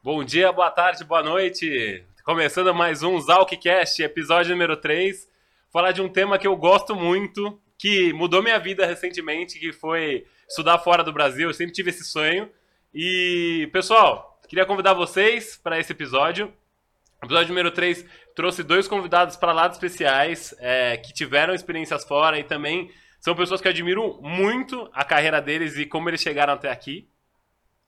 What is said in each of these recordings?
Bom dia, boa tarde, boa noite. Começando mais um Zalkcast, episódio número 3. Falar de um tema que eu gosto muito, que mudou minha vida recentemente, que foi estudar fora do Brasil. Eu sempre tive esse sonho. E, pessoal, queria convidar vocês para esse episódio. Episódio número 3 trouxe dois convidados para lá especiais é, que tiveram experiências fora e também são pessoas que admiram muito a carreira deles e como eles chegaram até aqui.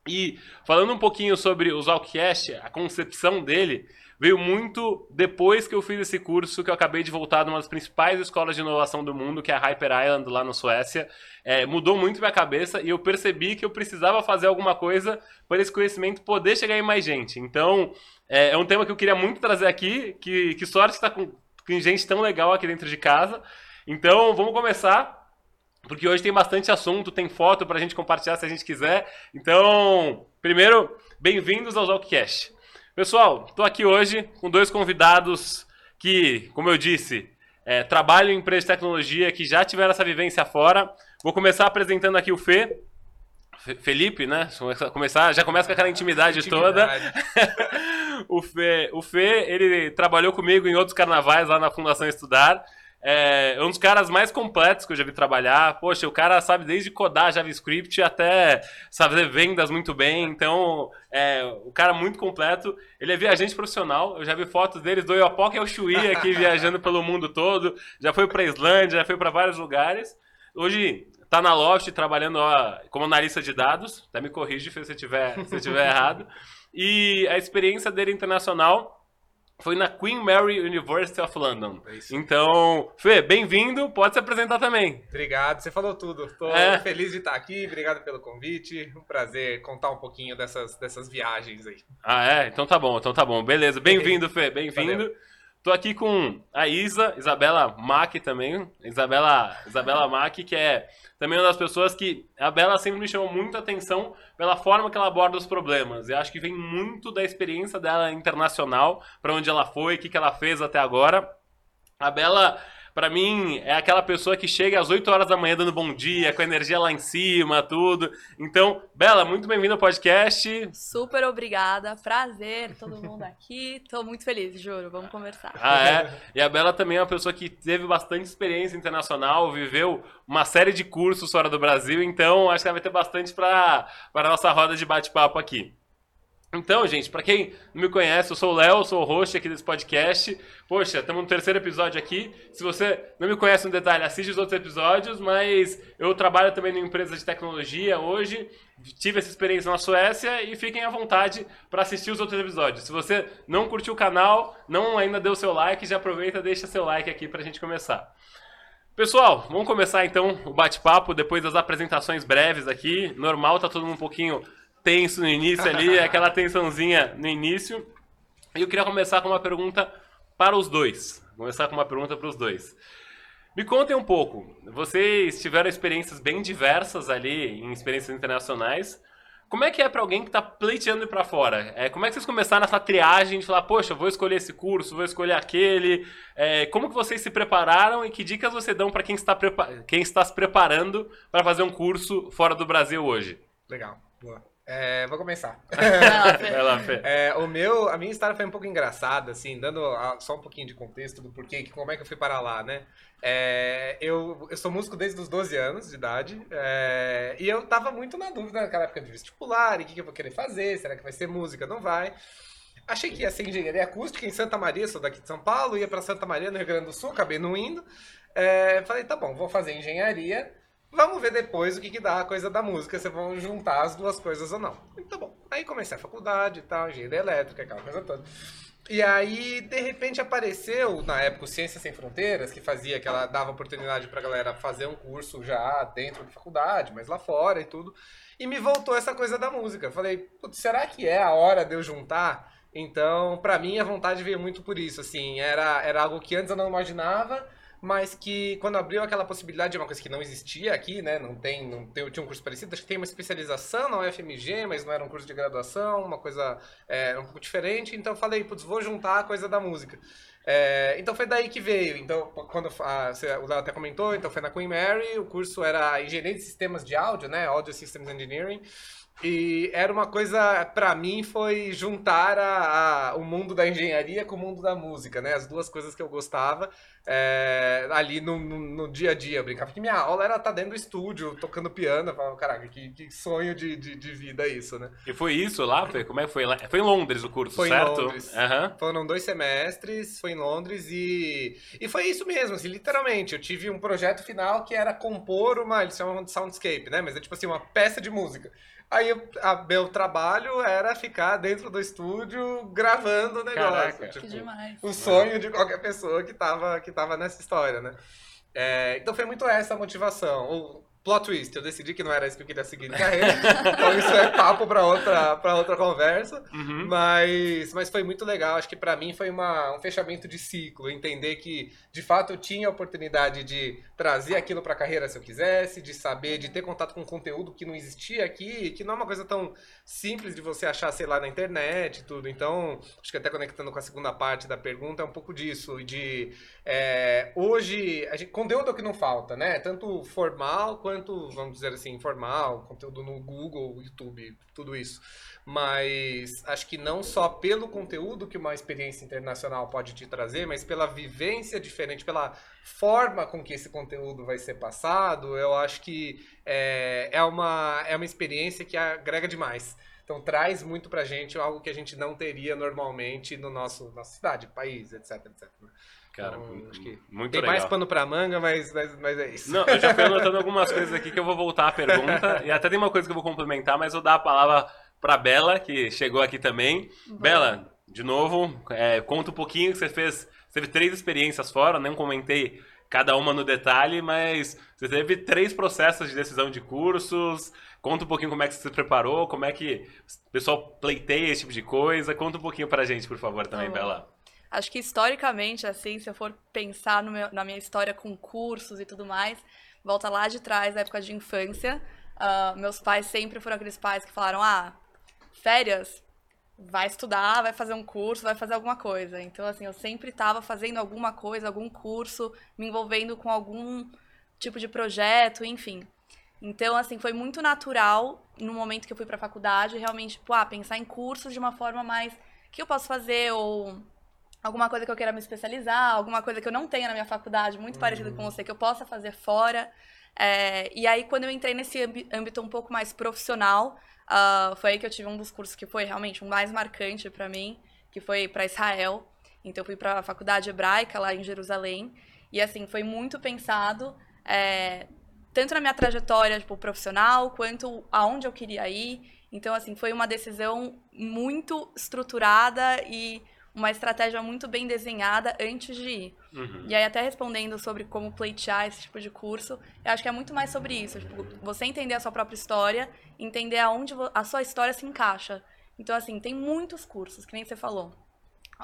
E falando um pouquinho sobre o Zalcast, a concepção dele veio muito depois que eu fiz esse curso, que eu acabei de voltar de uma das principais escolas de inovação do mundo, que é a Hyper Island, lá na Suécia. É, mudou muito minha cabeça e eu percebi que eu precisava fazer alguma coisa para esse conhecimento poder chegar em mais gente. Então, é, é um tema que eu queria muito trazer aqui, que, que sorte estar com, com gente tão legal aqui dentro de casa. Então, vamos começar porque hoje tem bastante assunto, tem foto para a gente compartilhar se a gente quiser. Então, primeiro, bem-vindos ao Zalkcast. Pessoal, estou aqui hoje com dois convidados que, como eu disse, é, trabalham em empresas de tecnologia que já tiveram essa vivência fora. Vou começar apresentando aqui o Fê. Felipe, né? Começar, já começa com aquela intimidade, intimidade. toda. o, Fê, o Fê, ele trabalhou comigo em outros carnavais lá na Fundação Estudar. É, é um dos caras mais completos que eu já vi trabalhar. Poxa, o cara sabe desde codar JavaScript até fazer vendas muito bem. Então, é, o cara muito completo. Ele é viajante profissional. Eu já vi fotos dele do Iopoca e o Chuí aqui viajando pelo mundo todo. Já foi para Islândia, já foi para vários lugares. Hoje tá na Loft trabalhando ó, como analista de dados. Até me corrige se eu tiver, se tiver errado. E a experiência dele internacional foi na Queen Mary University of London. É então, Fê, bem-vindo, pode se apresentar também. Obrigado, você falou tudo. Estou é. feliz de estar aqui, obrigado pelo convite. Um prazer contar um pouquinho dessas, dessas viagens aí. Ah, é? Então tá bom, então tá bom. Beleza, bem-vindo, Fê, bem-vindo. Tô aqui com a Isa, Isabela Mack também. Isabela, Isabela Mack, que é também uma das pessoas que a Bela sempre me chamou muita atenção pela forma que ela aborda os problemas. Eu acho que vem muito da experiência dela internacional, para onde ela foi, o que, que ela fez até agora. A Bela para mim, é aquela pessoa que chega às 8 horas da manhã dando bom dia, com a energia lá em cima, tudo. Então, Bela, muito bem-vinda ao podcast. Super obrigada, prazer, todo mundo aqui. Tô muito feliz, juro, vamos conversar. Ah, é? E a Bela também é uma pessoa que teve bastante experiência internacional, viveu uma série de cursos fora do Brasil, então acho que ela vai ter bastante para a nossa roda de bate-papo aqui. Então, gente, para quem não me conhece, eu sou o Léo, sou o host aqui desse podcast. Poxa, estamos no terceiro episódio aqui. Se você não me conhece no detalhe, assiste os outros episódios, mas eu trabalho também numa empresa de tecnologia hoje. Tive essa experiência na Suécia e fiquem à vontade para assistir os outros episódios. Se você não curtiu o canal, não ainda deu seu like, já aproveita e deixa seu like aqui para a gente começar. Pessoal, vamos começar então o bate-papo depois das apresentações breves aqui. Normal, tá todo mundo um pouquinho tenso no início ali, aquela tensãozinha no início. E eu queria começar com uma pergunta para os dois. Vou começar com uma pergunta para os dois. Me contem um pouco. Vocês tiveram experiências bem diversas ali, em experiências internacionais. Como é que é para alguém que está pleiteando ir para fora? É, como é que vocês começaram essa triagem de falar, poxa, vou escolher esse curso, vou escolher aquele? É, como que vocês se prepararam e que dicas você dão para quem, está quem está se preparando para fazer um curso fora do Brasil hoje? Legal, boa. É, vou começar. Vai lá, Fê. É, o meu, a minha história foi um pouco engraçada, assim, dando só um pouquinho de contexto do porquê, como é que eu fui para lá, né? É, eu, eu sou músico desde os 12 anos de idade é, e eu tava muito na dúvida naquela época de vestibular, e o que, que eu vou querer fazer, será que vai ser música, não vai? Achei que ia ser engenharia acústica em Santa Maria, sou daqui de São Paulo, ia para Santa Maria, no Rio Grande do Sul, acabei não indo. É, falei, tá bom, vou fazer engenharia Vamos ver depois o que, que dá a coisa da música, se vão juntar as duas coisas ou não. Então, bom. Aí comecei a faculdade e tal, engenharia elétrica, aquela coisa toda. E aí, de repente, apareceu, na época, o Ciências Sem Fronteiras, que fazia, que ela dava oportunidade pra galera fazer um curso já dentro da faculdade, mas lá fora e tudo. E me voltou essa coisa da música. Falei, será que é a hora de eu juntar? Então, pra mim, a vontade veio muito por isso, assim. Era, era algo que antes eu não imaginava, mas que quando abriu aquela possibilidade de uma coisa que não existia aqui, né? Não tem, não tem, tinha um curso parecido, acho que tem uma especialização na UFMG, mas não era um curso de graduação, uma coisa é, um pouco diferente. Então eu falei, putz, vou juntar a coisa da música. É, então foi daí que veio. Então, quando a, o Léo até comentou, então foi na Queen Mary, o curso era Engenharia de Sistemas de Áudio, né? Audio Systems Engineering. E era uma coisa, pra mim, foi juntar a, a- o mundo da engenharia com o mundo da música, né? As duas coisas que eu gostava é, ali no, no- no dia a dia. Eu brincava que minha aula era estar dentro do estúdio, tocando piano. Eu falava, caraca, que, que sonho de, de, de vida isso, né? E foi isso lá, Fê? Como é que foi lá? Foi em Londres o curso, Foi em certo? Londres. Aham. Foram dois semestres, foi em Londres e, e foi isso mesmo, assim, literalmente. Eu tive um projeto final que era compor uma, eles chamam de soundscape, né? Mas é tipo assim, uma peça de música. Aí a, meu trabalho era ficar dentro do estúdio gravando o negócio. Caraca. tipo, Que demais. o sonho de qualquer pessoa que tava, que tava nessa história, né? É, então foi muito essa a motivação. Plot twist, eu decidi que não era isso que eu queria seguir de carreira. então isso é papo pra outra, pra outra conversa. Uhum. Mas, mas foi muito legal. Acho que pra mim foi uma, um fechamento de ciclo. Entender que, de fato, eu tinha a oportunidade de trazer aquilo pra carreira se eu quisesse, de saber, de ter contato com conteúdo que não existia aqui, que não é uma coisa tão simples de você achar, sei lá, na internet e tudo. Então, acho que até conectando com a segunda parte da pergunta, é um pouco disso. De é, hoje, gente, conteúdo que não falta, né? Tanto formal quanto, vamos dizer assim, informal, conteúdo no Google, YouTube, tudo isso. Mas acho que não só pelo conteúdo que uma experiência internacional pode te trazer, mas pela vivência diferente, pela forma com que esse conteúdo vai ser passado, eu acho que é, é, uma, é uma experiência que agrega demais. Então traz muito pra gente algo que a gente não teria normalmente no nosso nossa cidade, país, etc, etc. Cara, Então, acho que muito Tem legal. mais pano pra manga, mas, mas, mas é isso. Não, eu já fui anotando algumas coisas aqui que eu vou voltar à pergunta. E até tem uma coisa que eu vou complementar, mas vou dar a palavra pra Bela, que chegou aqui também. Bela, de novo, é, conta um pouquinho que você fez. Você teve três experiências fora, não comentei cada uma no detalhe, mas você teve três processos de decisão de cursos. Conta um pouquinho como é que você se preparou, como é que o pessoal pleiteia esse tipo de coisa. Conta um pouquinho pra gente, por favor, também, Tá bom. Bela. Acho que historicamente, assim, se eu for pensar meu- na minha história com cursos e tudo mais, volta lá de trás, da época de infância. Ah, meus pais sempre foram aqueles pais que falaram: ah, férias, vai estudar, vai fazer um curso, vai fazer alguma coisa. Então, assim, eu sempre estava fazendo alguma coisa, algum curso, me envolvendo com algum tipo de projeto, enfim. Então, assim, foi muito natural no momento que eu fui para a faculdade, realmente, tipo, ah, pensar em cursos de uma forma mais. Que eu posso fazer? Ou alguma coisa que eu queira me especializar, alguma coisa que eu não tenha na minha faculdade, muito parecido com você, que eu possa fazer fora. É, e aí, quando eu entrei nesse âmbi- âmbito um pouco mais profissional, ah, foi aí que eu tive um dos cursos que foi realmente o mais marcante para mim, que foi para Israel. Então, eu fui para a faculdade hebraica lá em Jerusalém. E, assim, foi muito pensado, é, tanto na minha trajetória tipo, profissional, quanto aonde eu queria ir. Então, assim, foi uma decisão muito estruturada e uma estratégia muito bem desenhada antes de ir. Uhum. E aí, até respondendo sobre como pleitear esse tipo de curso, eu acho que é muito mais sobre isso. Tipo, você entender a sua própria história, entender aonde a sua história se encaixa. Então, assim, tem muitos cursos, que nem você falou.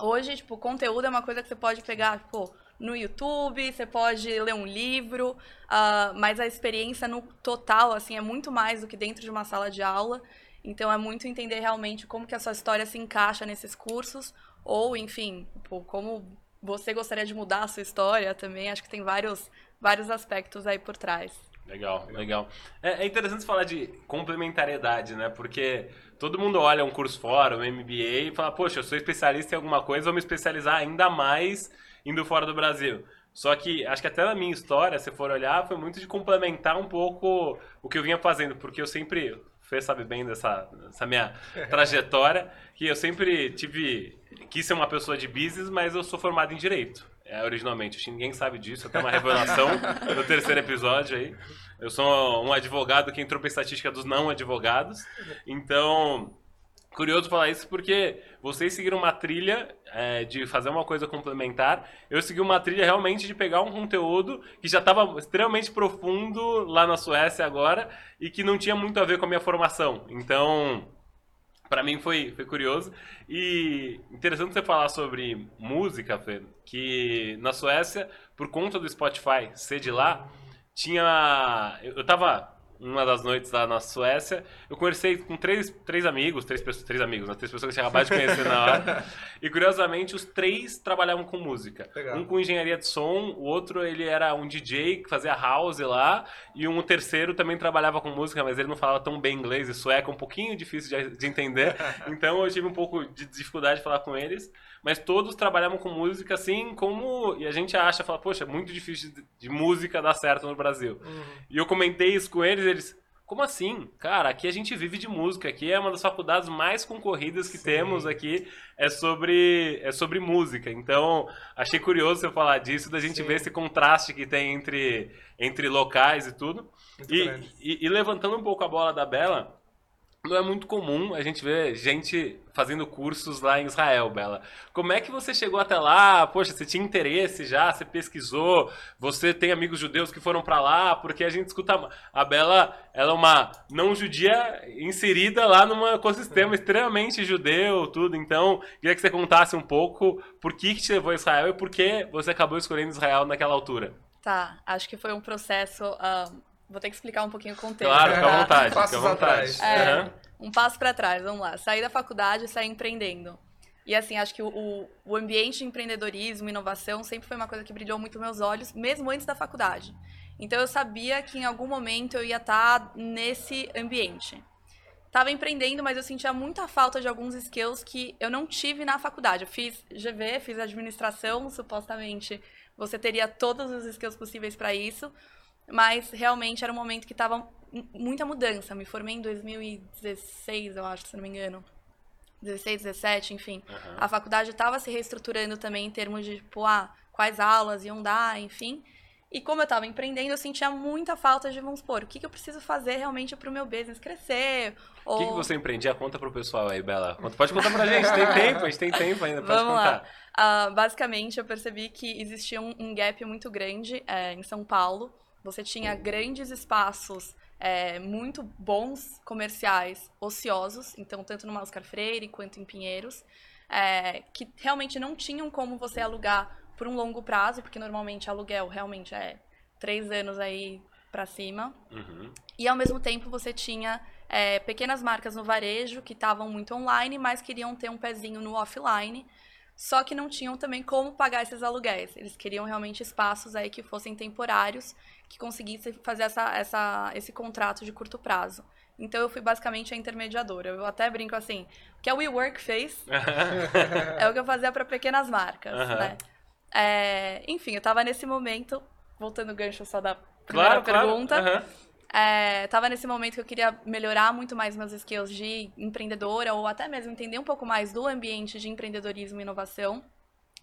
Hoje, tipo, conteúdo é uma coisa que você pode pegar, pô, no YouTube, você pode ler um livro, ah, mas a experiência no total, assim, é muito mais do que dentro de uma sala de aula. Então, é muito entender realmente como que a sua história se encaixa nesses cursos, ou, enfim, como você gostaria de mudar a sua história também. Acho que tem vários, vários aspectos aí por trás. Legal, legal. É, é interessante falar de complementariedade, né? Porque todo mundo olha um curso fora, um MBA, e fala, poxa, eu sou especialista em alguma coisa, vou me especializar ainda mais indo fora do Brasil. Só que acho que até na minha história, se for olhar, foi muito de complementar um pouco o que eu vinha fazendo, porque eu sempre, o Fê sabe bem dessa, dessa minha trajetória, que eu sempre tive, quis ser uma pessoa de business, mas eu sou formado em Direito, é, originalmente. Acho que ninguém sabe disso, até uma revelação no terceiro episódio aí. Eu sou um advogado que entrou para estatística dos não advogados, então curioso falar isso porque vocês seguiram uma trilha é, de fazer uma coisa complementar. Eu segui uma trilha realmente de pegar um conteúdo que já estava extremamente profundo lá na Suécia agora e que não tinha muito a ver com a minha formação. Então, para mim foi, foi curioso. E interessante você falar sobre música, Fê, que na Suécia, por conta do Spotify ser de lá, tinha. Eu eu tava uma das noites lá na Suécia, eu conversei com três, três amigos, três, pessoas, três amigos, né? três pessoas que eu tinha acabado de conhecer na hora. E curiosamente, os três trabalhavam com música. Legal. Um com engenharia de som, o outro ele era um DJ que fazia house lá, e um terceiro também trabalhava com música, mas ele não falava tão bem inglês, e sueco é um pouquinho difícil de, de entender. Então eu tive um pouco de dificuldade de falar com eles mas todos trabalhavam com música assim como. E a gente acha, fala, poxa, é muito difícil de, de música dar certo no Brasil. Uhum. E eu comentei isso com eles, eles. Como assim? Cara, aqui a gente vive de música, aqui é uma das faculdades mais concorridas que Sim. temos aqui, é sobre, é sobre música. Então, achei curioso você falar disso, da gente Sim. ver esse contraste que tem entre, entre locais e tudo. E, e- e levantando um pouco a bola da Bela, não é muito comum a gente ver gente fazendo cursos lá em Israel, Bela. Como é que você chegou até lá? Poxa, você tinha interesse já? Você pesquisou? Você tem amigos judeus que foram pra lá? Porque a gente escuta a Bela, ela é uma não judia inserida lá num ecossistema extremamente judeu, tudo. Então, queria que você contasse um pouco por que, que te levou a Israel e por que você acabou escolhendo Israel naquela altura. Tá, acho que foi um processo. ah, vou ter que explicar um pouquinho o contexto. Claro, fica à tá? vontade, fica à Passos vontade. atrás. É, Aham. um passo pra trás, vamos lá. Saí da faculdade e saí empreendendo. E assim, acho que o- o, o ambiente de empreendedorismo, inovação, sempre foi uma coisa que brilhou muito meus olhos, mesmo antes da faculdade. Então eu sabia que em algum momento eu ia estar nesse ambiente. Tava empreendendo, mas eu sentia muita falta de alguns skills que eu não tive na faculdade. Eu fiz GV, fiz administração, supostamente você teria todos os skills possíveis para isso, mas realmente era um momento que tava muita mudança. Me formei em 2016, eu acho, se não me engano. 16, 17, enfim. Aham. A faculdade estava se reestruturando também em termos de, tipo, ah, quais aulas iam dar, enfim. E como eu estava empreendendo, eu sentia muita falta de, vamos supor, o que, que eu preciso fazer realmente para o meu business crescer? O Ou... que, que você empreendia? Conta pro pessoal aí, Bela. Pode contar pra gente, tem tempo, a gente tem tempo ainda, pode Vamos lá. contar. Ah, basicamente, eu percebi que existia um, um gap muito grande é, em São Paulo. Você tinha grandes espaços é, muito bons comerciais, ociosos, então tanto no Oscar Freire quanto em Pinheiros, é, que realmente não tinham como você alugar por um longo prazo, porque normalmente aluguel realmente é três anos aí pra cima. Uhum. E ao mesmo tempo você tinha é, pequenas marcas no varejo que estavam muito online, mas queriam ter um pezinho no offline, só que não tinham também como pagar esses aluguéis. Eles queriam realmente espaços aí que fossem temporários, que conseguissem fazer essa, essa, esse contrato de curto prazo. Então eu fui basicamente a intermediadora. Eu até brinco assim, o que a WeWork fez é o que eu fazia para pequenas marcas, né? É, enfim, eu tava nesse momento, voltando o gancho só da primeira claro, claro. pergunta. É, tava nesse momento que eu queria melhorar muito mais meus skills de empreendedora ou até mesmo entender um pouco mais do ambiente de empreendedorismo e inovação.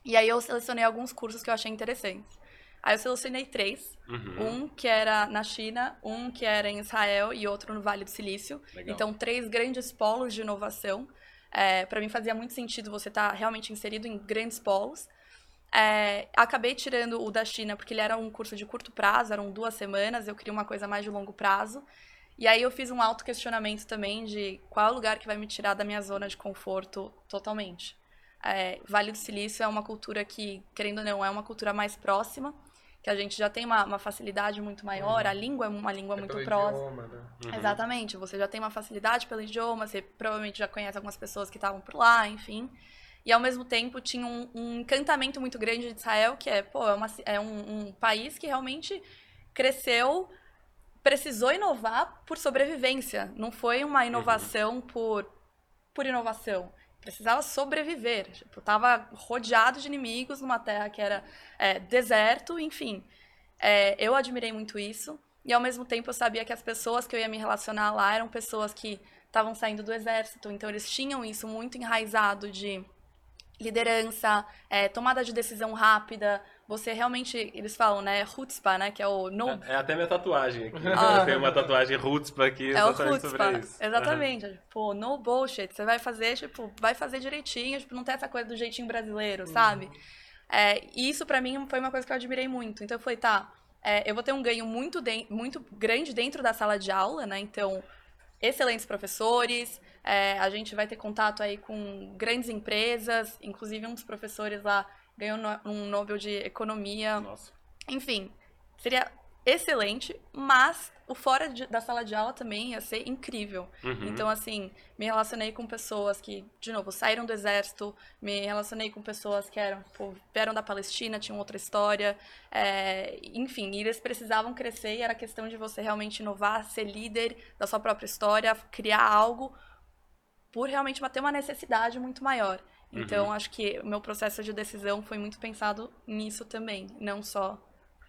E aí eu selecionei alguns cursos que eu achei interessantes. Aí eu selecionei três. Uhum. Um que era na China, um que era em Israel e outro no Vale do Silício. Legal. Então, três grandes polos de inovação. É, para mim fazia muito sentido você estar realmente inserido em grandes polos. É, acabei tirando o da China porque ele era um curso de curto prazo, eram duas semanas, eu queria uma coisa mais de longo prazo. E aí eu fiz um auto-questionamento também de qual é o lugar que vai me tirar da minha zona de conforto totalmente. É, vale do Silício é uma cultura que, querendo ou não, é uma cultura mais próxima, que a gente já tem uma, uma facilidade muito maior, a língua é uma língua É muito próxima. idioma, né? Uhum. Exatamente, você já tem uma facilidade pelo idioma, você provavelmente já conhece algumas pessoas que estavam por lá, enfim. E ao mesmo tempo tinha um, um encantamento muito grande de Israel, que é, pô, é, uma é um, um país que realmente cresceu, precisou inovar por sobrevivência. Não foi uma inovação por, por inovação. Precisava sobreviver. Tipo, tava rodeado de inimigos numa terra que era é, deserto, enfim. É, eu admirei muito isso. E ao mesmo tempo eu sabia que as pessoas que eu ia me relacionar lá eram pessoas que estavam saindo do exército. Então eles tinham isso muito enraizado de liderança, é, tomada de decisão rápida. Você realmente, eles falam, né, chutzpah, né, que é o no É até minha tatuagem aqui. Ah. Eu tenho uma tatuagem Rootspa aqui É o exatamente sobre chutzpah. isso. Exatamente. Tipo, no bullshit. Você vai fazer, tipo, vai fazer direitinho, tipo, não tem essa coisa do jeitinho brasileiro, sabe? É, e isso pra mim foi uma coisa que eu admirei muito. Então eu falei, tá, é, eu vou ter um ganho muito, de- muito grande dentro da sala de aula, né? Então, excelentes professores, é, a gente vai ter contato aí com grandes empresas, inclusive um dos professores lá ganhou um Nobel de Economia. Nossa. Enfim, seria excelente, mas o fora de, da sala de aula também ia ser incrível. Uhum. Então, assim, me relacionei com pessoas que, de novo, saíram do exército, me relacionei com pessoas que eram, pô, vieram da Palestina, tinham outra história, é, enfim, eles precisavam crescer e era questão de você realmente inovar, ser líder da sua própria história, criar algo por realmente ter uma necessidade muito maior. Então, Uhum. acho que o meu processo de decisão foi muito pensado nisso também, não só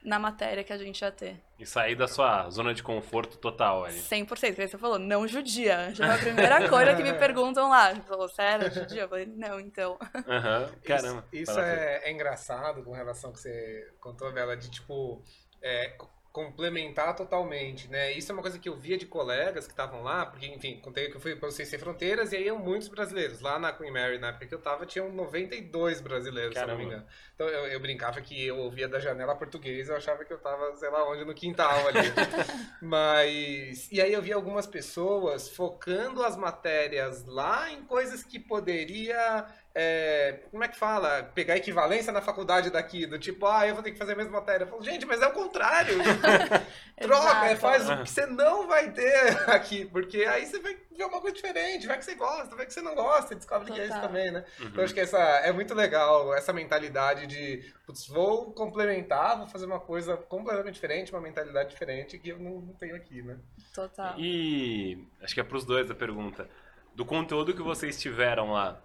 na matéria que a gente ia ter. E sair da sua zona de conforto total ali. 100%, porque você falou, não judia. Já é a primeira coisa que me perguntam lá. Falou, sério, judia? Eu falei, não, então. Aham, caramba. Isso, isso é, é engraçado com relação ao que você contou, Bela, de tipo. é, complementar totalmente, né? Isso é uma coisa que eu via de colegas que estavam lá, porque, enfim, contei que eu fui para vocês sem fronteiras e aí iam muitos brasileiros. Lá na Queen Mary, na época que eu tava, tinham 92 brasileiros, se eu não me Caramba. engano. Então eu, eu brincava que eu ouvia da janela português, eu achava que eu tava, sei lá onde, no quintal ali. Mas. E aí eu via algumas pessoas focando as matérias lá em coisas que poderia. É, como é que fala? Pegar equivalência na faculdade daqui, do tipo, ah, eu vou ter que fazer a mesma matéria. Eu falo, gente, mas é o contrário. Troca, é, faz o que você não vai ter aqui, porque aí você vai ver uma coisa diferente, vai que você gosta, vai que você não gosta, e descobre que é isso Total. também, né? Uhum. Então acho que essa é muito legal, essa mentalidade de, putz, vou complementar, vou fazer uma coisa completamente diferente, uma mentalidade diferente que eu não, não tenho aqui, né? Total. E acho que é pros dois a pergunta. Do conteúdo que vocês tiveram lá,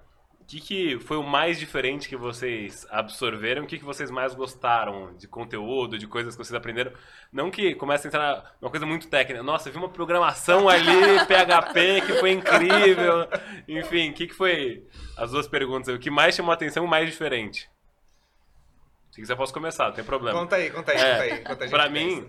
que, que foi o mais diferente que vocês absorveram? O que, que vocês mais gostaram de conteúdo, de coisas que vocês aprenderam? Não que comece a entrar numa coisa muito técnica. Nossa, eu vi uma programação ali, PHP, que foi incrível. Enfim, o que, que foi as duas perguntas? O que mais chamou a atenção e o mais diferente? Se quiser, posso começar, não tem problema. Conta aí, conta aí, É, conta aí. enquanto a gente Pra pensa.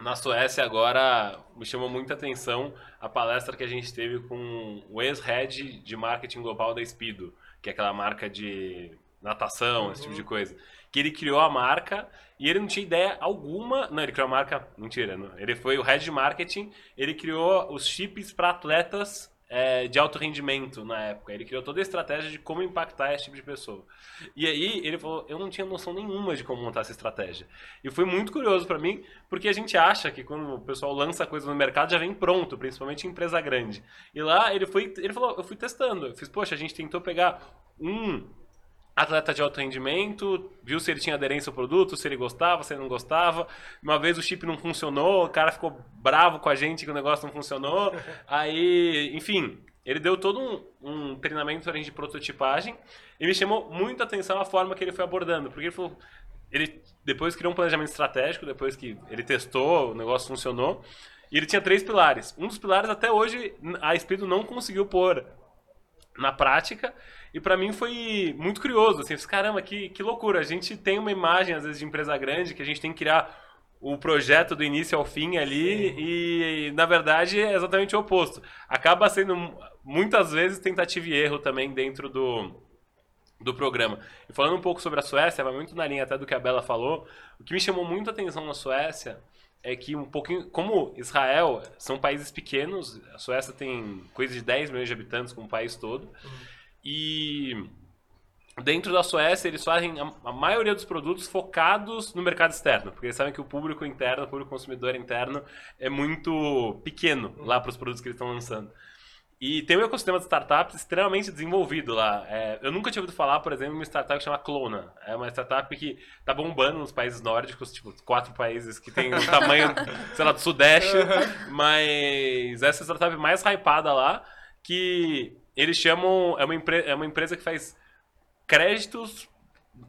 Na Suécia agora me chamou muita atenção a palestra que a gente teve com o ex-head de marketing global da Speedo, que é aquela marca de natação, esse tipo Uhum. de coisa. Que ele criou a marca e ele não tinha ideia alguma. Não, ele criou a marca. Mentira, não. ele foi o head de marketing. Ele criou os chips para atletas é, de alto rendimento na época. Ele criou toda a estratégia de como impactar esse tipo de pessoa. E aí ele falou: eu não tinha noção nenhuma de como montar essa estratégia. E foi muito curioso pra mim, porque a gente acha que quando o pessoal lança coisa no mercado já vem pronto, principalmente em empresa grande. E lá ele foi, ele falou, eu fui testando. Eu fiz, poxa, a gente tentou pegar um atleta de alto rendimento, viu se ele tinha aderência ao produto, se ele gostava, se ele não gostava. Uma vez o chip não funcionou, o cara ficou bravo com a gente que o negócio não funcionou. Aí, enfim, ele deu todo um, um treinamento de prototipagem e me chamou muito a atenção a forma que ele foi abordando, porque ele falou, ele depois criou um planejamento estratégico, depois que ele testou, o negócio funcionou, e ele tinha três pilares. Um dos pilares até hoje a Espírito não conseguiu pôr na prática, e pra mim foi muito curioso, assim, caramba, que, que loucura, a gente tem uma imagem às vezes de empresa grande que a gente tem que criar o projeto do início ao fim ali e, na verdade é exatamente o oposto. Acaba sendo muitas vezes tentativa e erro também dentro do, do programa. E falando um pouco sobre a Suécia, vai muito na linha até do que a Bela falou, o que me chamou muito a atenção na Suécia é que um pouquinho, como Israel são países pequenos, a Suécia tem coisa de 10 milhões de habitantes como o país todo, e dentro da Suécia eles fazem a, a, maioria dos produtos focados no mercado externo, porque eles sabem que o público interno, o público consumidor interno é muito pequeno lá para os produtos que eles estão lançando. E tem um ecossistema de startups extremamente desenvolvido lá. É, eu nunca tinha ouvido falar, por exemplo, de uma startup que chama Clona. É uma startup que tá bombando nos países nórdicos, tipo, quatro países que tem o tamanho, sei lá, do Sudeste. Mas essa startup mais hypada lá, que eles chamam. É uma, empre, é uma empresa que faz créditos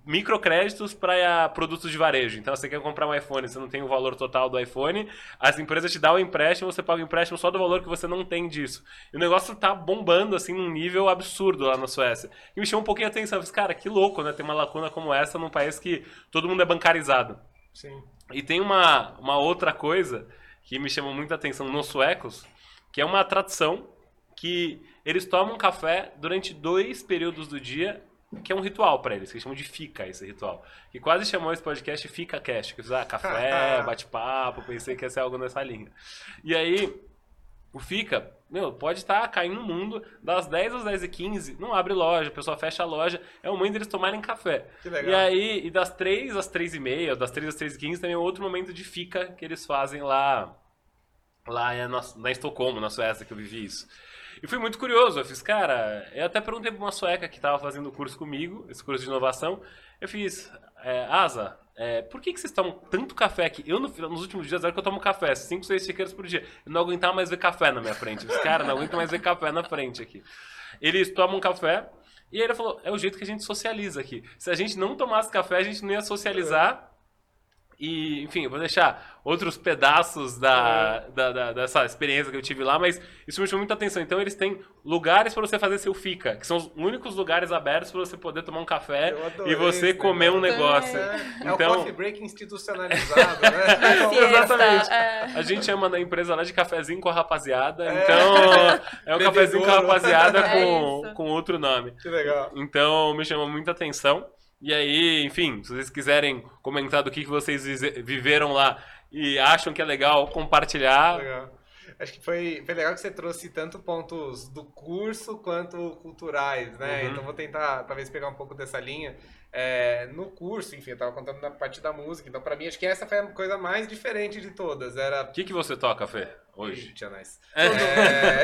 microcréditos para produtos de varejo. Então, você quer comprar um iPhone, você não tem o valor total do iPhone, as empresas te dão o empréstimo, você paga o empréstimo só do valor que você não tem disso. E o negócio tá bombando, assim, num nível absurdo lá na Suécia. E me chamou um pouquinho a atenção. Eu falei, cara, que louco, né? Ter uma lacuna como essa num país que todo mundo é bancarizado. Sim. E tem uma, uma outra coisa que me chamou muita atenção nos suecos, que é uma tradição que eles tomam café durante dois períodos do dia que é um ritual para eles, que eles chamam de fica esse ritual. Que quase chamou esse podcast Fica Cast, que ah, café, bate-papo, pensei que ia ser algo nessa linha. E aí, o Fica, meu, pode estar caindo no mundo das 10 às 10 e 15, não abre loja, o pessoal fecha a loja, é o momento deles tomarem café. Que legal. E aí, e das 3 às 3 e meia, das 3 às 3 e 15 também é outro momento de Fica que eles fazem lá, lá é na, na Estocolmo, na Suécia, que eu vivi isso. E fui muito curioso, eu fiz, cara, eu até perguntei pra uma sueca que estava fazendo o curso comigo, esse curso de inovação, eu fiz, é, Asa, é, por que, que vocês tomam tanto café aqui? Eu, no, nos últimos dias, era que eu tomo café, 5, 6 xícaras por dia. Eu não aguentava mais ver café na minha frente. Os caras não aguentam mais ver café na frente aqui. Eles tomam café e aí ele falou: é o jeito que a gente socializa aqui. Se a gente não tomasse café, a gente não ia socializar. E, enfim, eu vou deixar outros pedaços da, da, da- dessa experiência que eu tive lá, mas isso me chamou muita atenção. Então, eles têm lugares para você fazer seu fica, que são os únicos lugares abertos para você poder tomar um café e você comer um negócio. É, é o Então- coffee break institucionalizado, né? Siesta, Exatamente. é. A gente chama da empresa lá de cafezinho com a rapaziada, É. então é um cafezinho com a rapaziada É com, com outro nome. que legal. Então me chamou muita atenção. E aí, enfim, se vocês quiserem comentar do que, que vocês viveram lá e acham que é legal compartilhar, Legal. Acho que foi, foi legal que você trouxe tanto pontos do curso quanto culturais, né? Uhum. Então vou tentar talvez pegar um pouco dessa linha. É, no curso, enfim, eu tava contando na parte da música, então pra mim acho que essa foi a coisa mais diferente de todas. Era o que, que você toca, Fê, hoje? Ih, tia nice. É,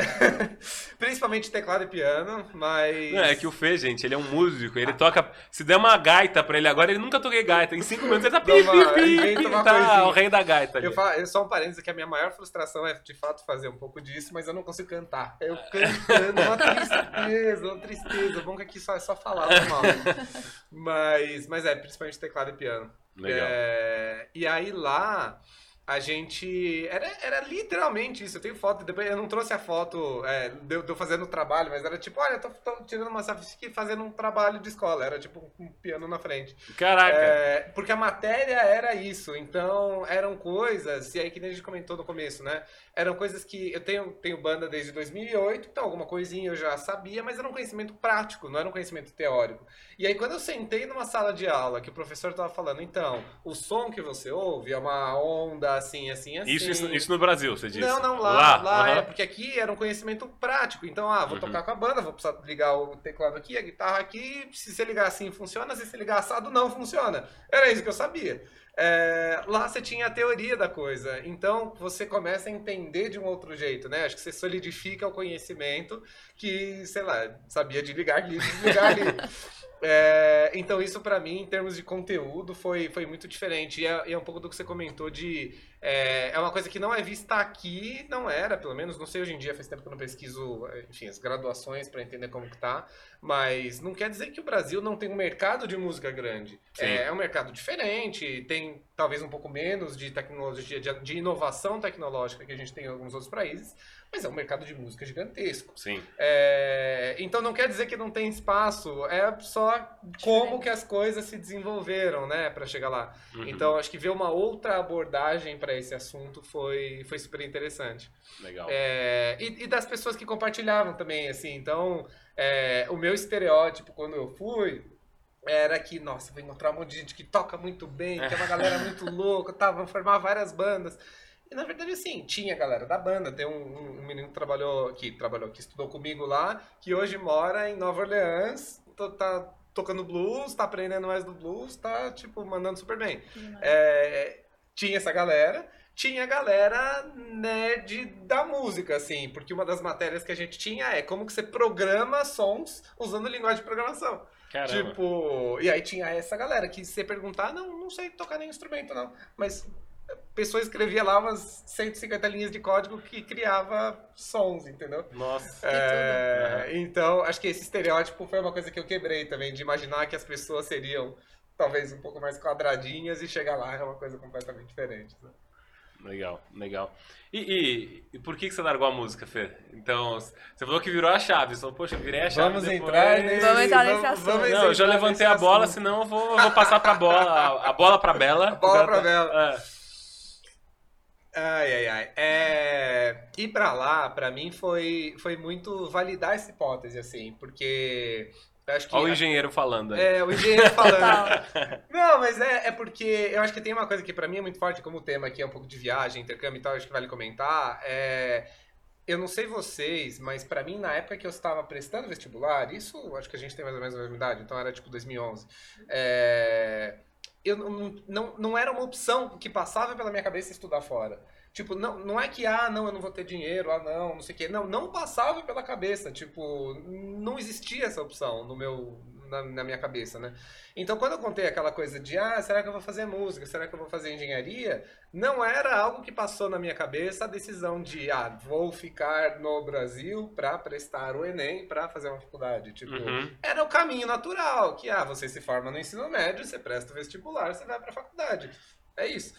Principalmente teclado e piano, mas. Não, é que o Fê, gente, ele é um músico, ele toca. Se der uma gaita pra ele agora, ele nunca toquei gaita. Em cinco minutos ele tá pi, pi, pi, inventa pi, tá o rei da gaita ali. Eu falo, eu só um parênteses que a minha maior frustração é de fato fazer um pouco disso, mas eu não consigo cantar. Eu cantando, uma tristeza, uma tristeza. Bom que aqui só é só falar normal. Mas, mas é, principalmente teclado e piano. Legal. É, e aí lá a gente. Era, era literalmente isso. Eu tenho foto, depois eu não trouxe a foto é, de, eu- de eu fazendo o trabalho, mas era tipo, olha, eu tô, tô tirando uma selfie fazendo um trabalho de escola. Era tipo um piano na frente. Caraca. É, porque a matéria era isso, então eram coisas, e aí que nem a gente comentou no começo, né? Eram coisas que eu tenho, tenho banda desde 2008, então alguma coisinha eu já sabia, mas era um conhecimento prático, não era um conhecimento teórico. E aí quando eu sentei numa sala de aula, que o professor estava falando, então, o som que você ouve é uma onda assim, assim, assim. Isso, isso, isso no Brasil, você disse? Não, não, lá, lá, aham. é, porque aqui era um conhecimento prático. Então, ah, vou Uhum. tocar com a banda, vou precisar ligar o teclado aqui, a guitarra aqui. Se você ligar assim, funciona. Se você ligar assado, não funciona. Era isso que eu sabia. É, lá você tinha a teoria da coisa. Então, você começa a entender de um outro jeito, né? Acho que você solidifica o conhecimento que, sei lá, sabia de ligar aqui, desligar ali. É, então, isso pra mim, em termos de conteúdo, foi, foi muito diferente. E é, e é um pouco do que você comentou de. É, é uma coisa que não é vista aqui, não era, pelo menos, não sei hoje em dia, faz tempo que eu não pesquiso, enfim, as graduações pra entender como que tá. Mas não quer dizer que o Brasil não tem um mercado de música grande. É, é um mercado diferente, tem talvez um pouco menos de tecnologia, de, de inovação tecnológica que a gente tem em alguns outros países, mas é um mercado de música gigantesco. Sim. É, então não quer dizer que não tem espaço, é só como que as coisas se desenvolveram, né, para chegar lá. Uhum. Então acho que ver uma outra abordagem para esse assunto foi, foi super interessante. Legal. É, e, e das pessoas que compartilhavam também, assim. Então é, o meu estereótipo quando eu fui era que, nossa, vou encontrar um monte de gente que toca muito bem, que é uma galera muito louca, tá, vão formar várias bandas. E na verdade, assim, tinha a galera da banda. Tem um, um- um menino que trabalhou, que trabalhou, que estudou comigo lá, que hoje mora em Nova Orleans, to- tá tocando blues, tá aprendendo mais do blues, tá, tipo, mandando super bem. É, tinha essa galera. Tinha a galera nerd da música, assim, porque uma das matérias que a gente tinha é como que você programa sons usando linguagem de programação. Caramba. Tipo, e aí tinha essa galera que se você perguntar, não, não sei tocar nenhum instrumento, não. Mas a pessoa escrevia lá umas 150 linhas de código que criava sons, entendeu? Nossa. É, então, acho que esse estereótipo foi uma coisa que eu quebrei também, de imaginar que as pessoas seriam talvez um pouco mais quadradinhas e chegar lá é uma coisa completamente diferente. né? Legal, legal. E, e- e por que, que você largou a música, Fê? Então, você falou que virou a chave. Você falou, poxa, eu virei a chave. Vamos depois. entrar nesse, Vamos entrar nesse assunto. vamos Não, eu já levantei a bola, assunto. senão eu vou, eu vou passar pra bola. A bola pra Bela. A bola pra tá- Bela. É. Ai, ai, ai. É... Ir pra lá, pra mim, foi, foi muito validar essa hipótese, assim, porque acho que... Olha o engenheiro falando aí. É, o engenheiro falando. Não, mas é, é porque eu acho que tem uma coisa que pra mim é muito forte, como o tema aqui é um pouco de viagem, intercâmbio e tal, acho que vale comentar. É... eu não sei vocês, mas pra mim, na época que eu estava prestando vestibular, isso acho que a gente tem mais ou menos a mesma idade, então era tipo 2011. É, eu não, não, não era uma opção que passava pela minha cabeça estudar fora. Tipo, não, não é que, ah, não, eu não vou ter dinheiro, ah, não, não sei o quê. Não, não passava pela cabeça. Tipo, não existia essa opção no meu, na, na, minha cabeça, né? Então, quando eu contei aquela coisa de, ah, será que eu vou fazer música? Será que eu vou fazer engenharia? Não era algo que passou na minha cabeça a decisão de, ah, vou ficar no Brasil para prestar o Enem para fazer uma faculdade. Tipo, uhum. era o caminho natural, que, ah, você se forma no ensino médio, você presta o vestibular, você vai para a faculdade. É isso.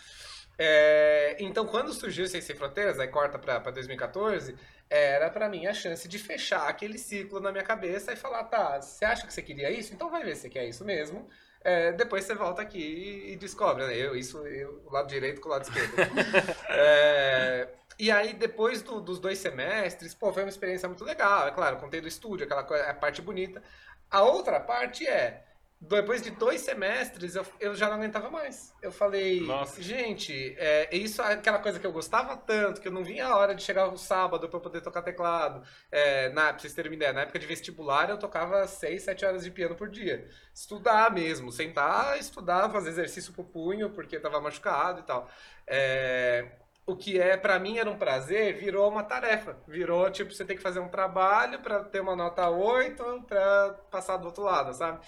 É, então, quando surgiu Sem Sem Fronteiras, aí corta para 2014, era para mim a chance de fechar aquele ciclo na minha cabeça e falar, tá, você acha que você queria isso? Então vai ver se você quer isso mesmo. É, depois você volta aqui e descobre, né? Eu, isso, eu, o lado direito com o lado esquerdo. é, e aí, depois do, dos dois semestres, pô, foi uma experiência muito legal. É claro, contei do estúdio, aquela coisa, a parte bonita. A outra parte é, depois de dois semestres, eu, eu já não aguentava mais. Eu falei, Nossa. gente, é, isso é aquela coisa que eu gostava tanto, que eu não vinha a hora de chegar o sábado para poder tocar teclado. É, na, pra vocês terem uma ideia, na época de vestibular, eu tocava seis, sete horas de piano por dia. Estudar mesmo, sentar, estudar, fazer exercício pro punho, porque tava machucado e tal. É, o que é para mim era um prazer virou uma tarefa. Virou tipo você tem que fazer um trabalho para ter uma nota 8 para passar do outro lado, sabe?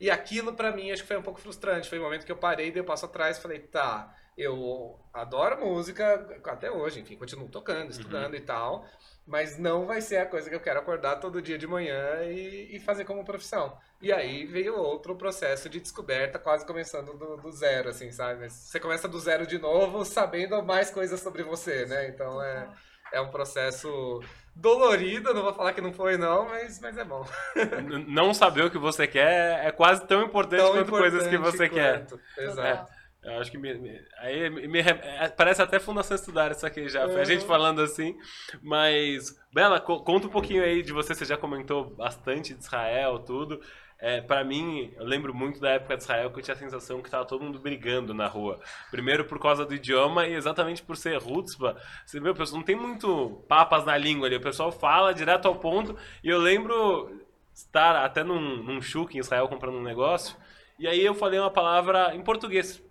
E aquilo para mim acho que foi um pouco frustrante. Foi o um momento que eu parei, dei um passo atrás e falei, tá, eu adoro música até hoje, enfim, continuo tocando, estudando uhum. e tal, mas não vai ser a coisa que eu quero acordar todo dia de manhã e, e fazer como profissão. E aí veio outro processo de descoberta, quase começando do, do zero, assim, sabe? Mas você começa do zero de novo, sabendo mais coisas sobre você, né? Então é, é um processo dolorido, não vou falar que não foi não, mas, mas é bom. não saber o que você quer é quase tão importante tão quanto importante coisas que você quanto. quer. Exato. É. Eu acho que me, me aí me, é, parece até Fundação Estudar isso aqui já. Foi a gente falando assim. Mas, Bela, conta um pouquinho aí de você. Você já comentou bastante de Israel, tudo. É, para mim, eu lembro muito da época de Israel que eu tinha a sensação que tava todo mundo brigando na rua. Primeiro por causa do idioma e exatamente por ser Rutzpa. Você vê, o pessoal não tem muito papas na língua ali. O pessoal fala direto ao ponto. E eu lembro estar até num, num shuk em Israel comprando um negócio. E aí eu falei uma palavra em português.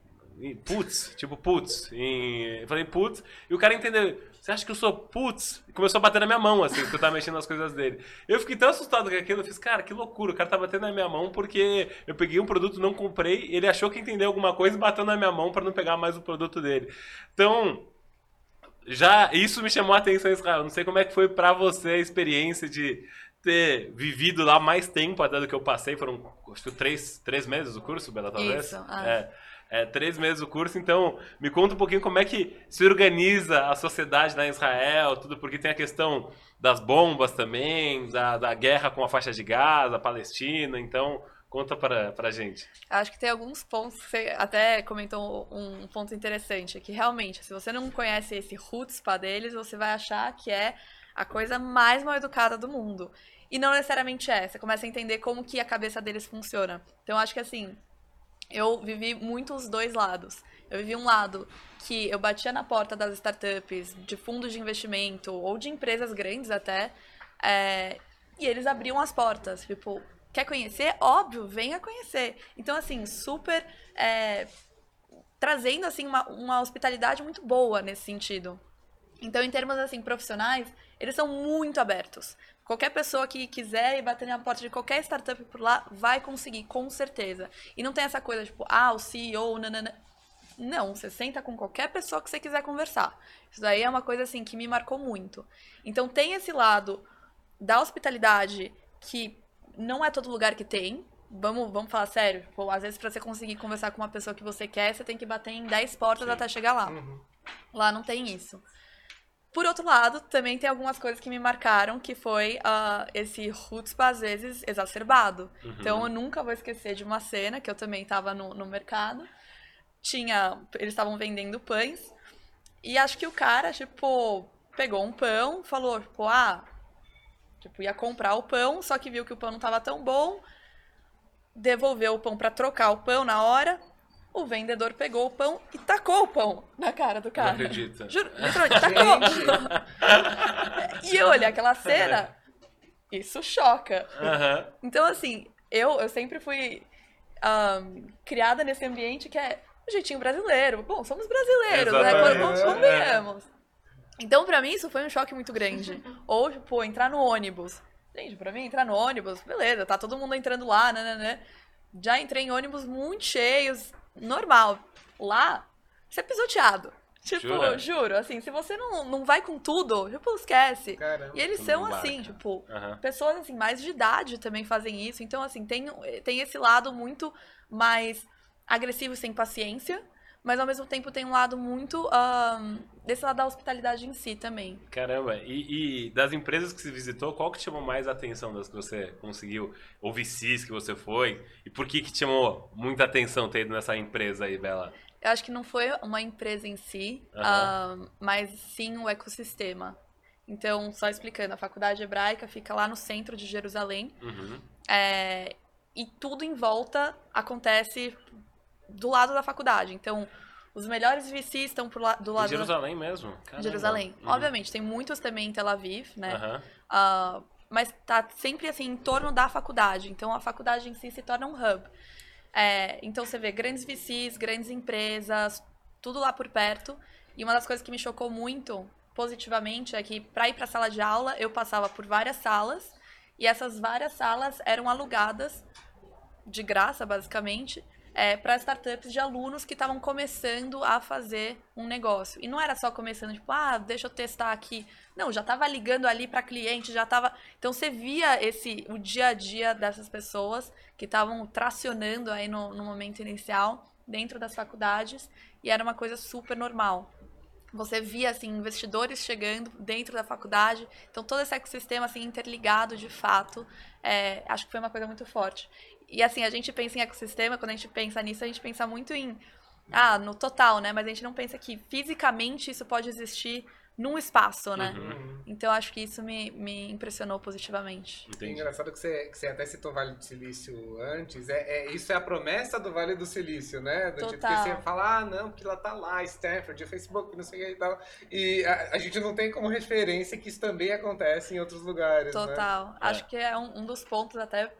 Putz, tipo putz. Em... Eu falei putz. E o cara entendeu. Você acha que eu sou putz? E começou a bater na minha mão, assim, porque eu tava mexendo nas coisas dele. Eu fiquei tão assustado com aquilo, eu fiz, cara, que loucura, o cara tá batendo na minha mão porque eu peguei um produto, não comprei, ele achou que entendeu alguma coisa e bateu na minha mão para não pegar mais o produto dele. Então, já isso me chamou a atenção, Israel. Não sei como é que foi para você a experiência de ter vivido lá mais tempo até do que eu passei, foram acho que três, três meses o curso, Bela, talvez. Isso, ah. é é, três meses o curso, então me conta um pouquinho como é que se organiza a sociedade na Israel, tudo, porque tem a questão das bombas também, da, da guerra com a faixa de Gaza, a Palestina, então conta para a gente. Acho que tem alguns pontos, você até comentou um ponto interessante, que realmente, se você não conhece esse para deles, você vai achar que é a coisa mais mal educada do mundo. E não necessariamente é. Você começa a entender como que a cabeça deles funciona. Então, acho que assim, eu vivi muito os dois lados. Eu vivi um lado que eu batia na porta das startups, de fundos de investimento ou de empresas grandes até, é, e eles abriam as portas. Tipo, quer conhecer? Óbvio, venha conhecer. Então, assim, super é, trazendo assim uma, uma hospitalidade muito boa nesse sentido. Então, em termos assim profissionais, eles são muito abertos. Qualquer pessoa que quiser ir bater na porta de qualquer startup por lá vai conseguir, com certeza. E não tem essa coisa tipo, ah, o CEO, nanana. Não, você senta com qualquer pessoa que você quiser conversar. Isso daí é uma coisa assim que me marcou muito. Então tem esse lado da hospitalidade que não é todo lugar que tem. Vamos, vamos falar sério. Pô, às vezes para você conseguir conversar com uma pessoa que você quer, você tem que bater em 10 portas Sim. até chegar lá. Uhum. Lá não tem isso. Por outro lado, também tem algumas coisas que me marcaram, que foi uh, esse roots, às vezes, exacerbado. Uhum. Então, eu nunca vou esquecer de uma cena que eu também estava no, no mercado. Tinha... Eles estavam vendendo pães. E acho que o cara, tipo, pegou um pão, falou, tipo, ah... Tipo, ia comprar o pão, só que viu que o pão não estava tão bom. Devolveu o pão para trocar o pão na hora o vendedor pegou o pão e tacou o pão na cara do cara. Não acredita. Juro, literalmente, tacou. E eu olhei aquela cena, isso choca. Aham. Então, assim, eu, eu sempre fui ahn, criada nesse ambiente que é o jeitinho brasileiro. Bom, somos brasileiros, né? Exatamente. Vamos- Convenhamos. Então, pra mim, isso foi um choque muito grande. Ou, tipo, entrar no ônibus. Gente, pra mim, entrar no ônibus, beleza, tá todo mundo entrando lá, né, né, né. Já entrei em ônibus muito cheios, normal. Lá, você é pisoteado. Tipo, Jura? juro, assim, se você não, não vai com tudo, tipo, esquece. Caramba. E eles são assim, tipo, Aham. pessoas assim mais de idade também fazem isso. Então assim, tem tem esse lado muito mais agressivo e sem paciência, mas ao mesmo tempo tem um lado muito ahn, desse lado da hospitalidade em si também. Caramba, e, e das empresas que você visitou, qual que chamou mais a atenção das que você conseguiu? Ou VCs que você foi? E por que que te chamou muita atenção ter ido nessa empresa aí, Bela? Eu acho que não foi uma empresa em si, Aham. ahn, mas sim o ecossistema. Então, só explicando, a faculdade hebraica fica lá no centro de Jerusalém. Uhum. É, e tudo em volta acontece do lado da faculdade. Então, os melhores VCs estão pro la- do Em lado Jerusalém mesmo? da Caramba. Jerusalém. Uhum. Obviamente, tem muitos também em Tel Aviv, né? Aham. Ah, mas tá sempre assim em torno da faculdade. Então, a faculdade em si se torna um hub. É, então, você vê grandes VCs, grandes empresas, tudo lá por perto. E uma das coisas que me chocou muito positivamente é que para ir para a sala de aula, eu passava por várias salas e essas várias salas eram alugadas de graça, basicamente, para startups de alunos que estavam começando a fazer um negócio. E não era só começando, tipo, ah, deixa eu testar aqui. Não, já estava ligando ali para cliente, já estava. Então você via esse o dia a dia dessas pessoas que estavam tracionando aí no, no momento inicial dentro das faculdades e era uma coisa super normal. Você via assim investidores chegando dentro da faculdade, então todo esse ecossistema assim interligado de fato, é, acho que foi uma coisa muito forte. E assim a gente pensa em ecossistema, quando a gente pensa nisso a gente pensa muito em ah no total, né? Mas a gente não pensa que fisicamente isso pode existir num espaço, né? Uhum. Então acho que isso me, me impressionou positivamente. É Entendi. engraçado que você, que você até citou o Vale do Silício antes. É, é- isso é a promessa do Vale do Silício, né? Do tipo que Total. você fala, ah, não, porque lá tá lá, Stanford, o Facebook, não sei o que e tal. E a, a gente não tem como referência que isso também acontece em outros lugares, né? Total. Acho que é um, um dos pontos até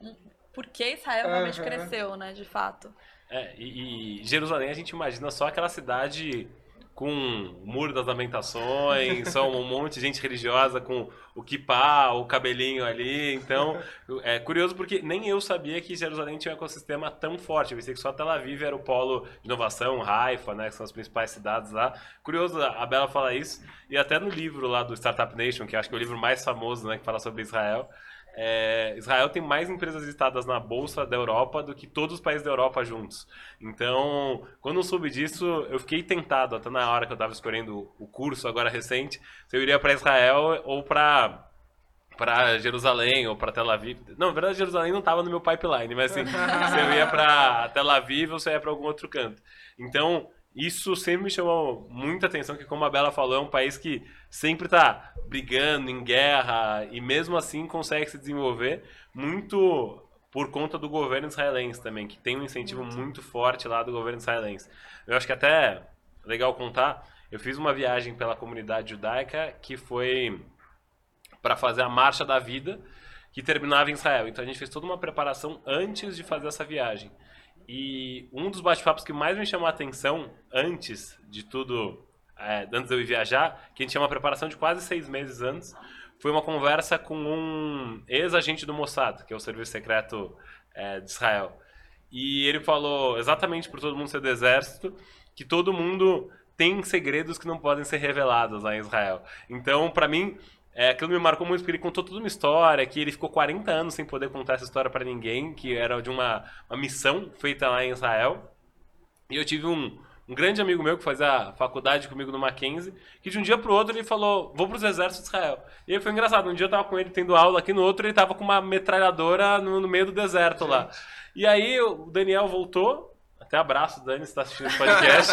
um, por que Israel realmente Aham. cresceu, né? De fato. É, e, e Jerusalém a gente imagina só aquela cidade com o muro das lamentações, só um monte de gente religiosa com o kippah, o cabelinho ali. Então, é curioso porque nem eu sabia que Jerusalém tinha um ecossistema tão forte. Eu pensei que só Tel Aviv era o polo de inovação, Haifa, né, que são as principais cidades lá. Curioso a Bela falar isso. E até no livro lá do Startup Nation, que acho que é o livro mais famoso, né, que fala sobre Israel, é, Israel tem mais empresas listadas na bolsa da Europa do que todos os países da Europa juntos. Então, quando eu soube disso, eu fiquei tentado, até na hora que eu estava escolhendo o curso agora recente, se eu iria para Israel ou para para Jerusalém ou para Tel Aviv. Não, na verdade Jerusalém não estava no meu pipeline, mas assim, se eu ia para Tel Aviv ou se eu ia para algum outro canto. Então, isso sempre me chamou muita atenção, que como a Bela falou, é um país que sempre está brigando em guerra e mesmo assim consegue se desenvolver muito por conta do governo israelense também, que tem um incentivo muito forte lá do governo israelense. Eu acho que até legal contar, eu fiz uma viagem pela comunidade judaica que foi para fazer a Marcha da Vida, que terminava em Israel. Então a gente fez toda uma preparação antes de fazer essa viagem. E um dos bate-papos que mais me chamou a atenção antes de tudo, é, antes de eu ir viajar, que a gente tinha uma preparação de quase seis meses antes, foi uma conversa com um ex-agente do Mossad, que é o serviço secreto é, de Israel. E ele falou, exatamente por todo mundo ser do exército, que todo mundo tem segredos que não podem ser revelados lá em Israel. Então, para mim, é, aquilo me marcou muito porque ele contou toda uma história, que ele ficou 40 anos sem poder contar essa história para ninguém, que era de uma, uma missão feita lá em Israel. E eu tive um, um grande amigo meu que fazia faculdade comigo no Mackenzie, que de um dia pro outro ele falou, vou pros exércitos de Israel. E aí foi engraçado, um dia eu tava com ele tendo aula aqui, no outro ele tava com uma metralhadora no, no meio do deserto lá. E aí o Daniel voltou, até abraço, Dani, se tá assistindo esse podcast.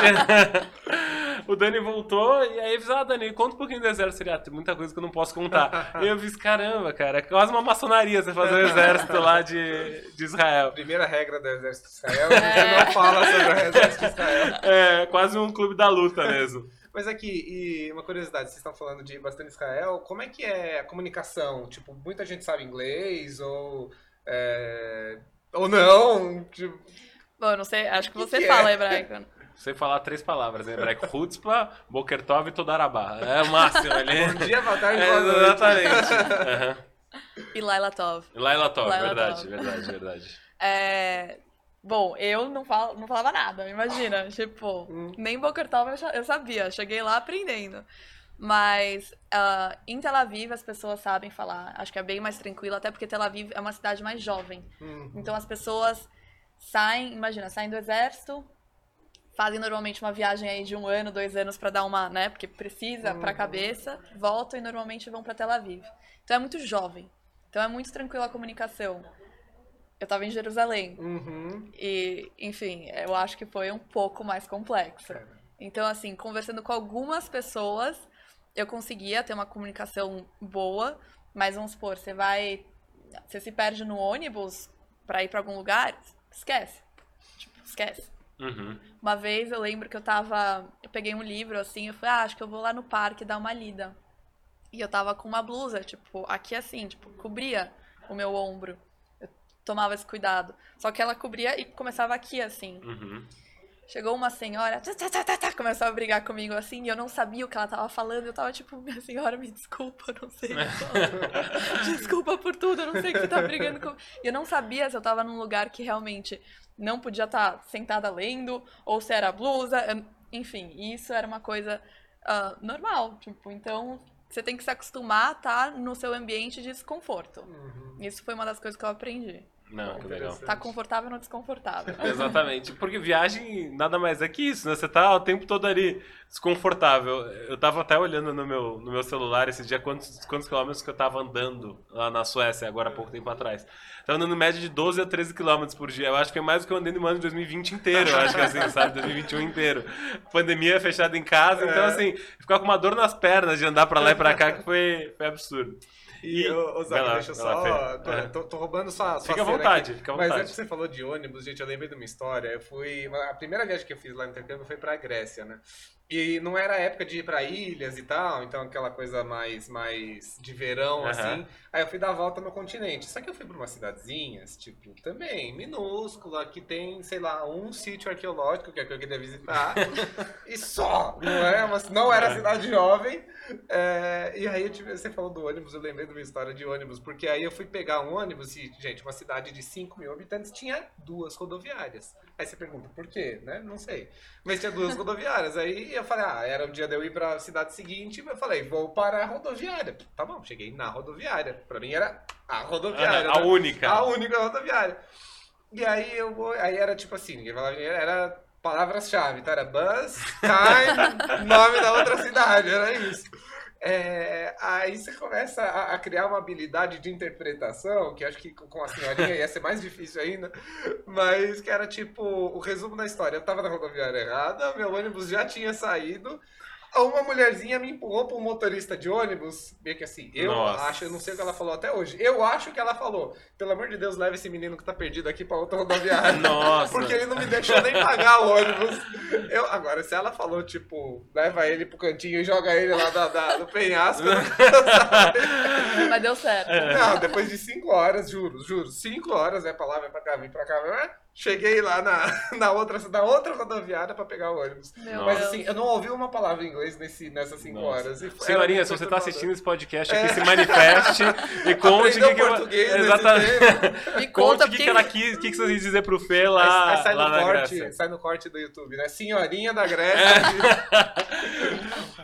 o Dani voltou e aí eu fiz, ah, Dani, conta um pouquinho do exército. Ele, ah, tem muita coisa que eu não posso contar. e eu fiz, caramba, cara, é quase uma maçonaria você fazer o exército lá de, de Israel. Primeira regra do Exército de Israel, você não fala sobre o Exército de Israel. É, quase um clube da luta mesmo. Mas aqui, e uma curiosidade, vocês estão falando de bastante Israel, como é que é a comunicação? Tipo, muita gente sabe inglês ou... É, ou não? Tipo, Bom, não sei, acho que você que fala é? hebraico. Você falar três palavras, né? Hebraico, Hutzpah, Bokertov e Todarabá. É o máximo ali. bom dia, boa tarde, É, boa noite. exatamente. Aham. E Laila Tov. Laila Tov, Laila verdade, Tov. verdade, verdade. É, Bom, eu não, falo, não falava nada, imagina. Tipo, Hum. nem Boker Tov eu, sabia. Cheguei lá aprendendo. Mas ah, em Tel Aviv as pessoas sabem falar. Acho que é bem mais tranquilo, até porque Tel Aviv é uma cidade mais jovem. Hum. Então as pessoas saem, imagina, saem do exército, fazem normalmente uma viagem aí de um ano, dois anos pra dar uma, né? Porque precisa Uhum. cabeça, voltam e normalmente vão pra Tel Aviv. Então é muito jovem. Então é muito tranquila a comunicação. Eu tava em Jerusalém Uhum. e, enfim, eu acho que foi um pouco mais complexo. Então, assim, conversando com algumas pessoas, eu conseguia ter uma comunicação boa, mas vamos supor, você vai. Você se perde no ônibus pra ir pra algum lugar, esquece. Tipo, esquece. Uhum. Uma vez eu lembro que eu tava. Eu peguei um livro assim, eu falei, ah, acho que eu vou lá no parque dar uma lida. E eu tava com uma blusa, tipo, aqui assim, tipo, cobria o meu ombro. Eu tomava esse cuidado. Só que ela cobria e começava aqui, assim. Uhum. Chegou uma senhora, tá, tá, tá, tá, tá, começou a brigar comigo assim, e eu não sabia o que ela tava falando. Eu tava tipo, minha senhora, me desculpa, eu não sei. desculpa por tudo, eu não sei o que você tá brigando com. E eu não sabia se eu tava num lugar que realmente não podia estar sentada lendo, ou se era blusa, eu- enfim, isso era uma coisa ah, normal. Tipo, então você tem que se acostumar a estar no seu ambiente de desconforto. Uhum. Isso foi uma das coisas que eu aprendi. Não, que legal. Tá confortável ou desconfortável. Exatamente, porque viagem nada mais é que isso, né? Você tá o tempo todo ali desconfortável. Eu tava até olhando no meu, no meu celular esse dia quantos, quantos quilômetros que eu tava andando lá na Suécia, agora há pouco tempo atrás. Tava andando em média de 12 a 13 quilômetros por dia. Eu acho que é mais do que eu andei no ano de 2020 inteiro, eu acho que é assim, sabe? 2021 inteiro. Pandemia fechada em casa, então É. assim, ficar com uma dor nas pernas de andar pra lá e pra cá que foi, foi absurdo. E, ô, ô, Zac, Vai lá, deixa eu lá, só. Fê. tô, É. tô- tô roubando sua, sua Fica à vontade, aqui. fica à Mas vontade. antes que você falou de ônibus, gente, eu lembrei de uma história. Eu fui. A primeira viagem que eu fiz lá no intercâmbio foi pra Grécia, né? E não era época de ir pra ilhas e tal, então aquela coisa mais, mais de verão, Aham. assim. Aí eu fui dar a volta no continente. Só que eu fui pra umas cidadezinhas, tipo, também, minúscula, que tem, sei lá, um sítio arqueológico que é que eu queria visitar. e só! Não, é uma, não era cidade jovem. É, e aí tive- você falou do ônibus, eu lembrei de uma história de ônibus, porque aí eu fui pegar um ônibus e, gente, uma cidade de 5 mil habitantes tinha duas rodoviárias. Aí você pergunta, por quê? Né? Não sei. Mas tinha duas rodoviárias. Aí eu falei, ah, era o dia de eu ir pra cidade seguinte, eu falei, vou para a rodoviária. Tá bom, cheguei na rodoviária. Pra mim era a rodoviária. a né? única. A única rodoviária. E aí eu vou. Aí era tipo assim, ninguém falava dinheiro, era palavras-chave, tá? Era bus, time, nome da outra cidade, era isso. É, aí você começa a, a criar uma habilidade de interpretação, que acho que com a senhorinha ia ser mais difícil ainda, mas que era tipo o resumo da história. Eu tava na rodoviária errada, meu ônibus já tinha saído, uma mulherzinha me empurrou para um motorista de ônibus, meio que assim, eu Nossa. acho, eu não sei o que ela falou até hoje, eu acho que ela falou, pelo amor de Deus, leva esse menino que tá perdido aqui pra outra rodoviária. Nossa. Porque ele não me deixou nem pagar o ônibus. Eu, agora, se ela falou, tipo, leva ele pro cantinho e joga ele lá da, da- do penhasco, não Mas deu certo. não, depois de cinco horas, juro, juro, cinco horas, vai pra lá, vai pra cá, vem pra cá, vai, cheguei lá na, na, outra, na outra rodoviária pra pegar o ônibus. Meu Mas Deus. assim, eu não ouvi uma palavra em inglês nesse, nessas cinco Nossa. horas. E Senhorinha, se você tá perturbador. assistindo esse podcast aqui, se manifeste e conte o que, que português nesse Exatamente. Me Conte conta o que, que ela quis, o que, que você quis dizer pro Fê lá, aí sai, lá no na corte, sai no corte do YouTube, né? Senhorinha da Grécia.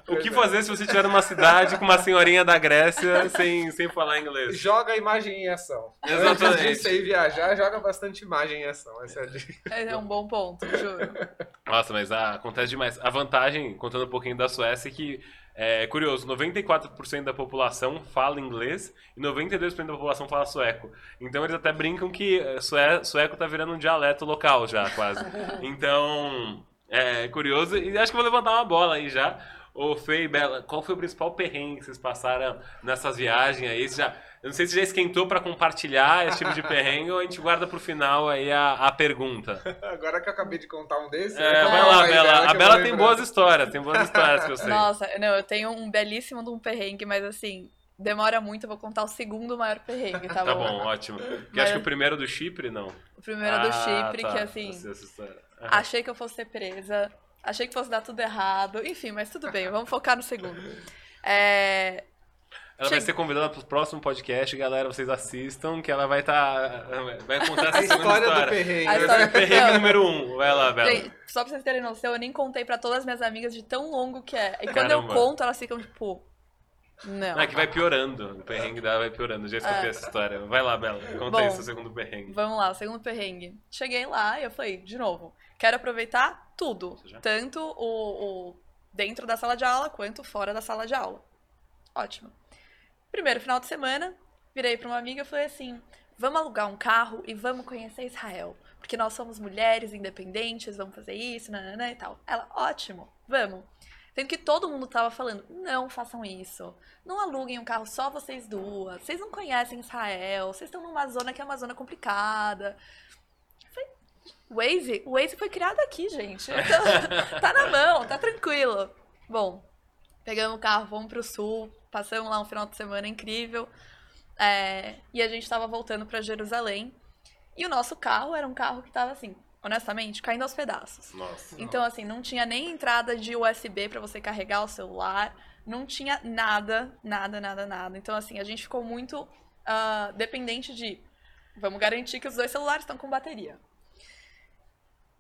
O que fazer se você estiver numa cidade com uma senhorinha da Grécia sem, sem falar inglês? Joga a imagem em ação. Exatamente. Antes de você ir viajar, joga bastante imagem em ação. Essa é a dica. é um bom ponto, juro. Nossa, mas ah, acontece demais. A vantagem, contando um pouquinho da Suécia, é que é curioso, 94% da população fala inglês e 92% da população fala sueco. Então eles até brincam que sue- sueco tá virando um dialeto local já, quase. Então, é curioso. E acho que vou levantar uma bola aí já. Ô, Fê e Bela, qual foi o principal perrengue que vocês passaram nessas viagens aí? Vocês já Eu não sei se já esquentou pra compartilhar esse tipo de perrengue ou a gente guarda pro final aí a, a pergunta. Agora que eu acabei de contar um desses. É, eu vai vou lá, Bela. A Bela tem boas histórias, tem boas histórias que eu sei. Nossa, não, eu tenho um belíssimo de um perrengue, mas assim, demora muito, eu vou contar o segundo maior perrengue, tá, Tá bom? bom, ótimo. Porque Mas- acho que o primeiro do Chipre, não. O primeiro é do Ah, Chipre, tá. que assim, Eu sei essa história. Aham. achei que eu fosse ser presa, achei que fosse dar tudo errado, enfim, mas tudo bem, vamos focar no segundo. É, Ela vai Chega- ser convidada pro próximo podcast, galera, vocês assistam, que ela vai estar. vai contar essa A segunda história história. do perrengue. A história- Perrengue Não. número um. Vai lá, Bela. Gente, só pra vocês terem noção, eu nem contei pra todas as minhas amigas de tão longo que é. E quando Caramba. eu conto, elas ficam tipo. Não. Não, é que vai piorando. O perrengue dela vai piorando. Já escutei É. essa história. Vai lá, Bela. Conta Bom. aí seu segundo perrengue. Vamos lá, o segundo perrengue. Cheguei lá e eu falei, de novo, quero aproveitar tudo. Tanto o, o dentro da sala de aula quanto fora da sala de aula. Ótimo. Primeiro final de semana, virei pra uma amiga e falei assim: vamos alugar um carro e vamos conhecer Israel. Porque nós somos mulheres independentes, vamos fazer isso, nanana e tal. Ela, ótimo, vamos. Sendo que todo mundo tava falando, não façam isso. Não aluguem um carro só vocês duas. Vocês não conhecem Israel. Vocês estão numa zona que é uma zona complicada. Waze? O Waze foi criado aqui, gente. Então, tá na mão, tá tranquilo. Bom, pegamos o carro, fomos pro sul, passamos lá um final de semana incrível. É, e a gente tava voltando pra Jerusalém. E o nosso carro era um carro que tava assim, honestamente, caindo aos pedaços. Nossa. Então, assim, não tinha nem entrada de USB pra você carregar o celular, não tinha nada, nada, nada, nada. Então, assim, a gente ficou muito ah, dependente de vamos garantir que os dois celulares estão com bateria.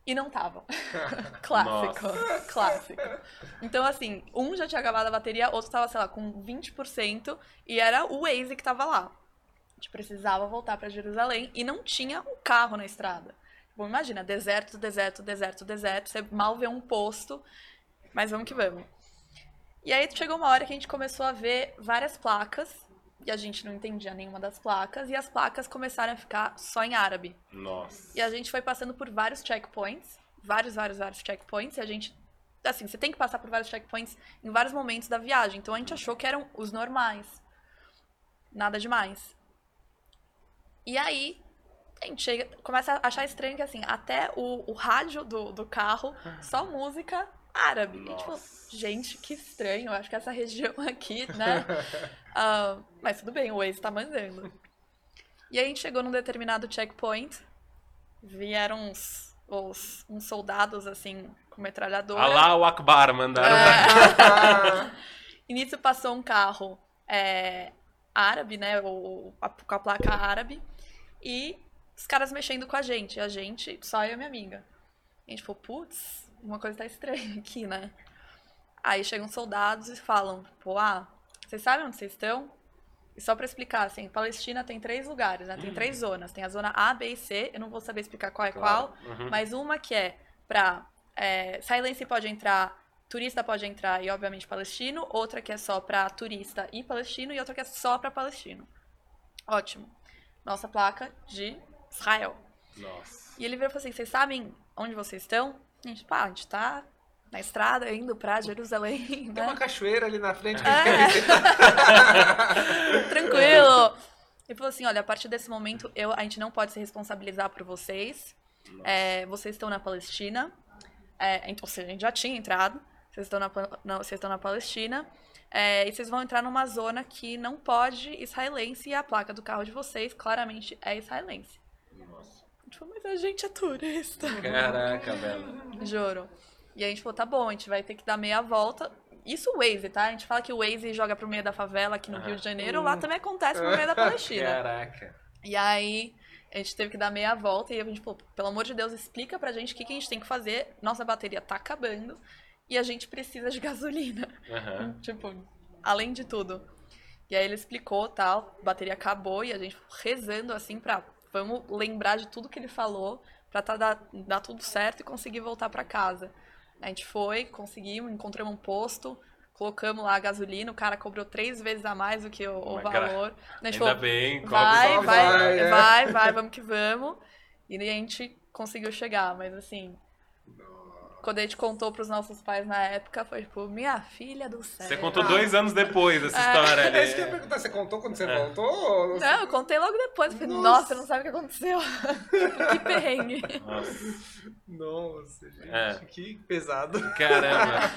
E não estavam. clássico, clássico. Então, assim, um já tinha acabado a bateria, outro tava, sei lá, com 20%, e era o Waze que tava lá. A gente precisava voltar pra Jerusalém e não tinha um carro na estrada. Bom, imagina, deserto, deserto, deserto, deserto, você mal vê um posto, mas vamos que vamos. E aí chegou uma hora que a gente começou a ver várias placas, e a gente não entendia nenhuma das placas, e as placas começaram a ficar só em árabe. Nossa. E a gente foi passando por vários checkpoints, vários, vários, vários checkpoints, e a gente, assim, você tem que passar por vários checkpoints em vários momentos da viagem. Então a gente achou que eram os normais. Nada demais. E aí, a gente chega, começa a achar estranho que, assim, até o, o rádio do, do carro, só música árabe. E, tipo, gente, que estranho. Eu acho que essa região aqui, né? Ah, mas tudo bem, o Waze tá mandando. E aí a gente chegou num determinado checkpoint, vieram uns, os- uns soldados, assim, com metralhadora. Alá o Akbar, mandaram. É. E nisso passou um carro é, árabe, né? O, a- com a placa árabe. E os caras mexendo com a gente. A gente, só eu e minha amiga. A gente falou, putz, uma coisa tá estranha aqui, né? Aí chegam soldados e falam, pô, ah, vocês sabem onde vocês estão? E só pra explicar, assim, Palestina tem três lugares, né? Tem três zonas. Tem a zona A, B e C. Eu não vou saber explicar qual é Claro. qual. Uhum. Mas uma que é pra é, Silence pode entrar, turista pode entrar e, obviamente, palestino. Outra que é só pra turista e palestino. E outra que é só pra palestino. Ótimo. Nossa placa de Israel. Nossa. E ele virou e falou assim: vocês sabem onde vocês estão? A gente, pá, a gente tá na estrada indo pra Jerusalém, Tem né? uma cachoeira ali na frente que É. a gente quer visitar. Tranquilo. Ele falou assim: olha, a partir desse momento eu, a gente não pode se responsabilizar por vocês. É, vocês estão na Palestina. É, então, ou seja, a gente já tinha entrado. Vocês estão na- vocês estão na Palestina. É, e vocês vão entrar numa zona que não pode israelense e a placa do carro de vocês claramente é israelense. Nossa. A gente falou, mas a gente é turista. Caraca, Bela. Juro. E a gente falou, tá bom, a gente vai ter que dar meia volta. Isso o Waze, tá? A gente fala que o Waze joga pro meio da favela aqui no Aham. Rio de Janeiro, lá também acontece no meio da Palestina. Caraca. E aí, a gente teve que dar meia volta e a gente falou, pelo amor de Deus, explica pra gente o que, que a gente tem que fazer. Nossa bateria tá acabando e a gente precisa de gasolina. Aham. tipo, além de tudo. E aí ele explicou, tal, a bateria acabou e a gente rezando assim pra, vamos lembrar de tudo que ele falou pra tá, dar, dar tudo certo e conseguir voltar pra casa. A gente foi, conseguimos, encontramos um posto, colocamos lá a gasolina, o cara cobrou três vezes a mais do que o, o valor. A gente Ainda falou, bem, vai, vai, vai, vai, é. vai, vamos que vamos. E a gente conseguiu chegar, mas assim, quando a gente contou pros nossos pais na época, foi tipo, minha filha do céu. Você contou dois anos depois essa história ali. É isso que eu ia perguntar, você contou quando você É. voltou? ou- Não, eu contei logo depois. Falei, Nossa. nossa, não sabe o que aconteceu. Tipo, que perrengue. Nossa, Nossa, gente, É. que pesado. caramba.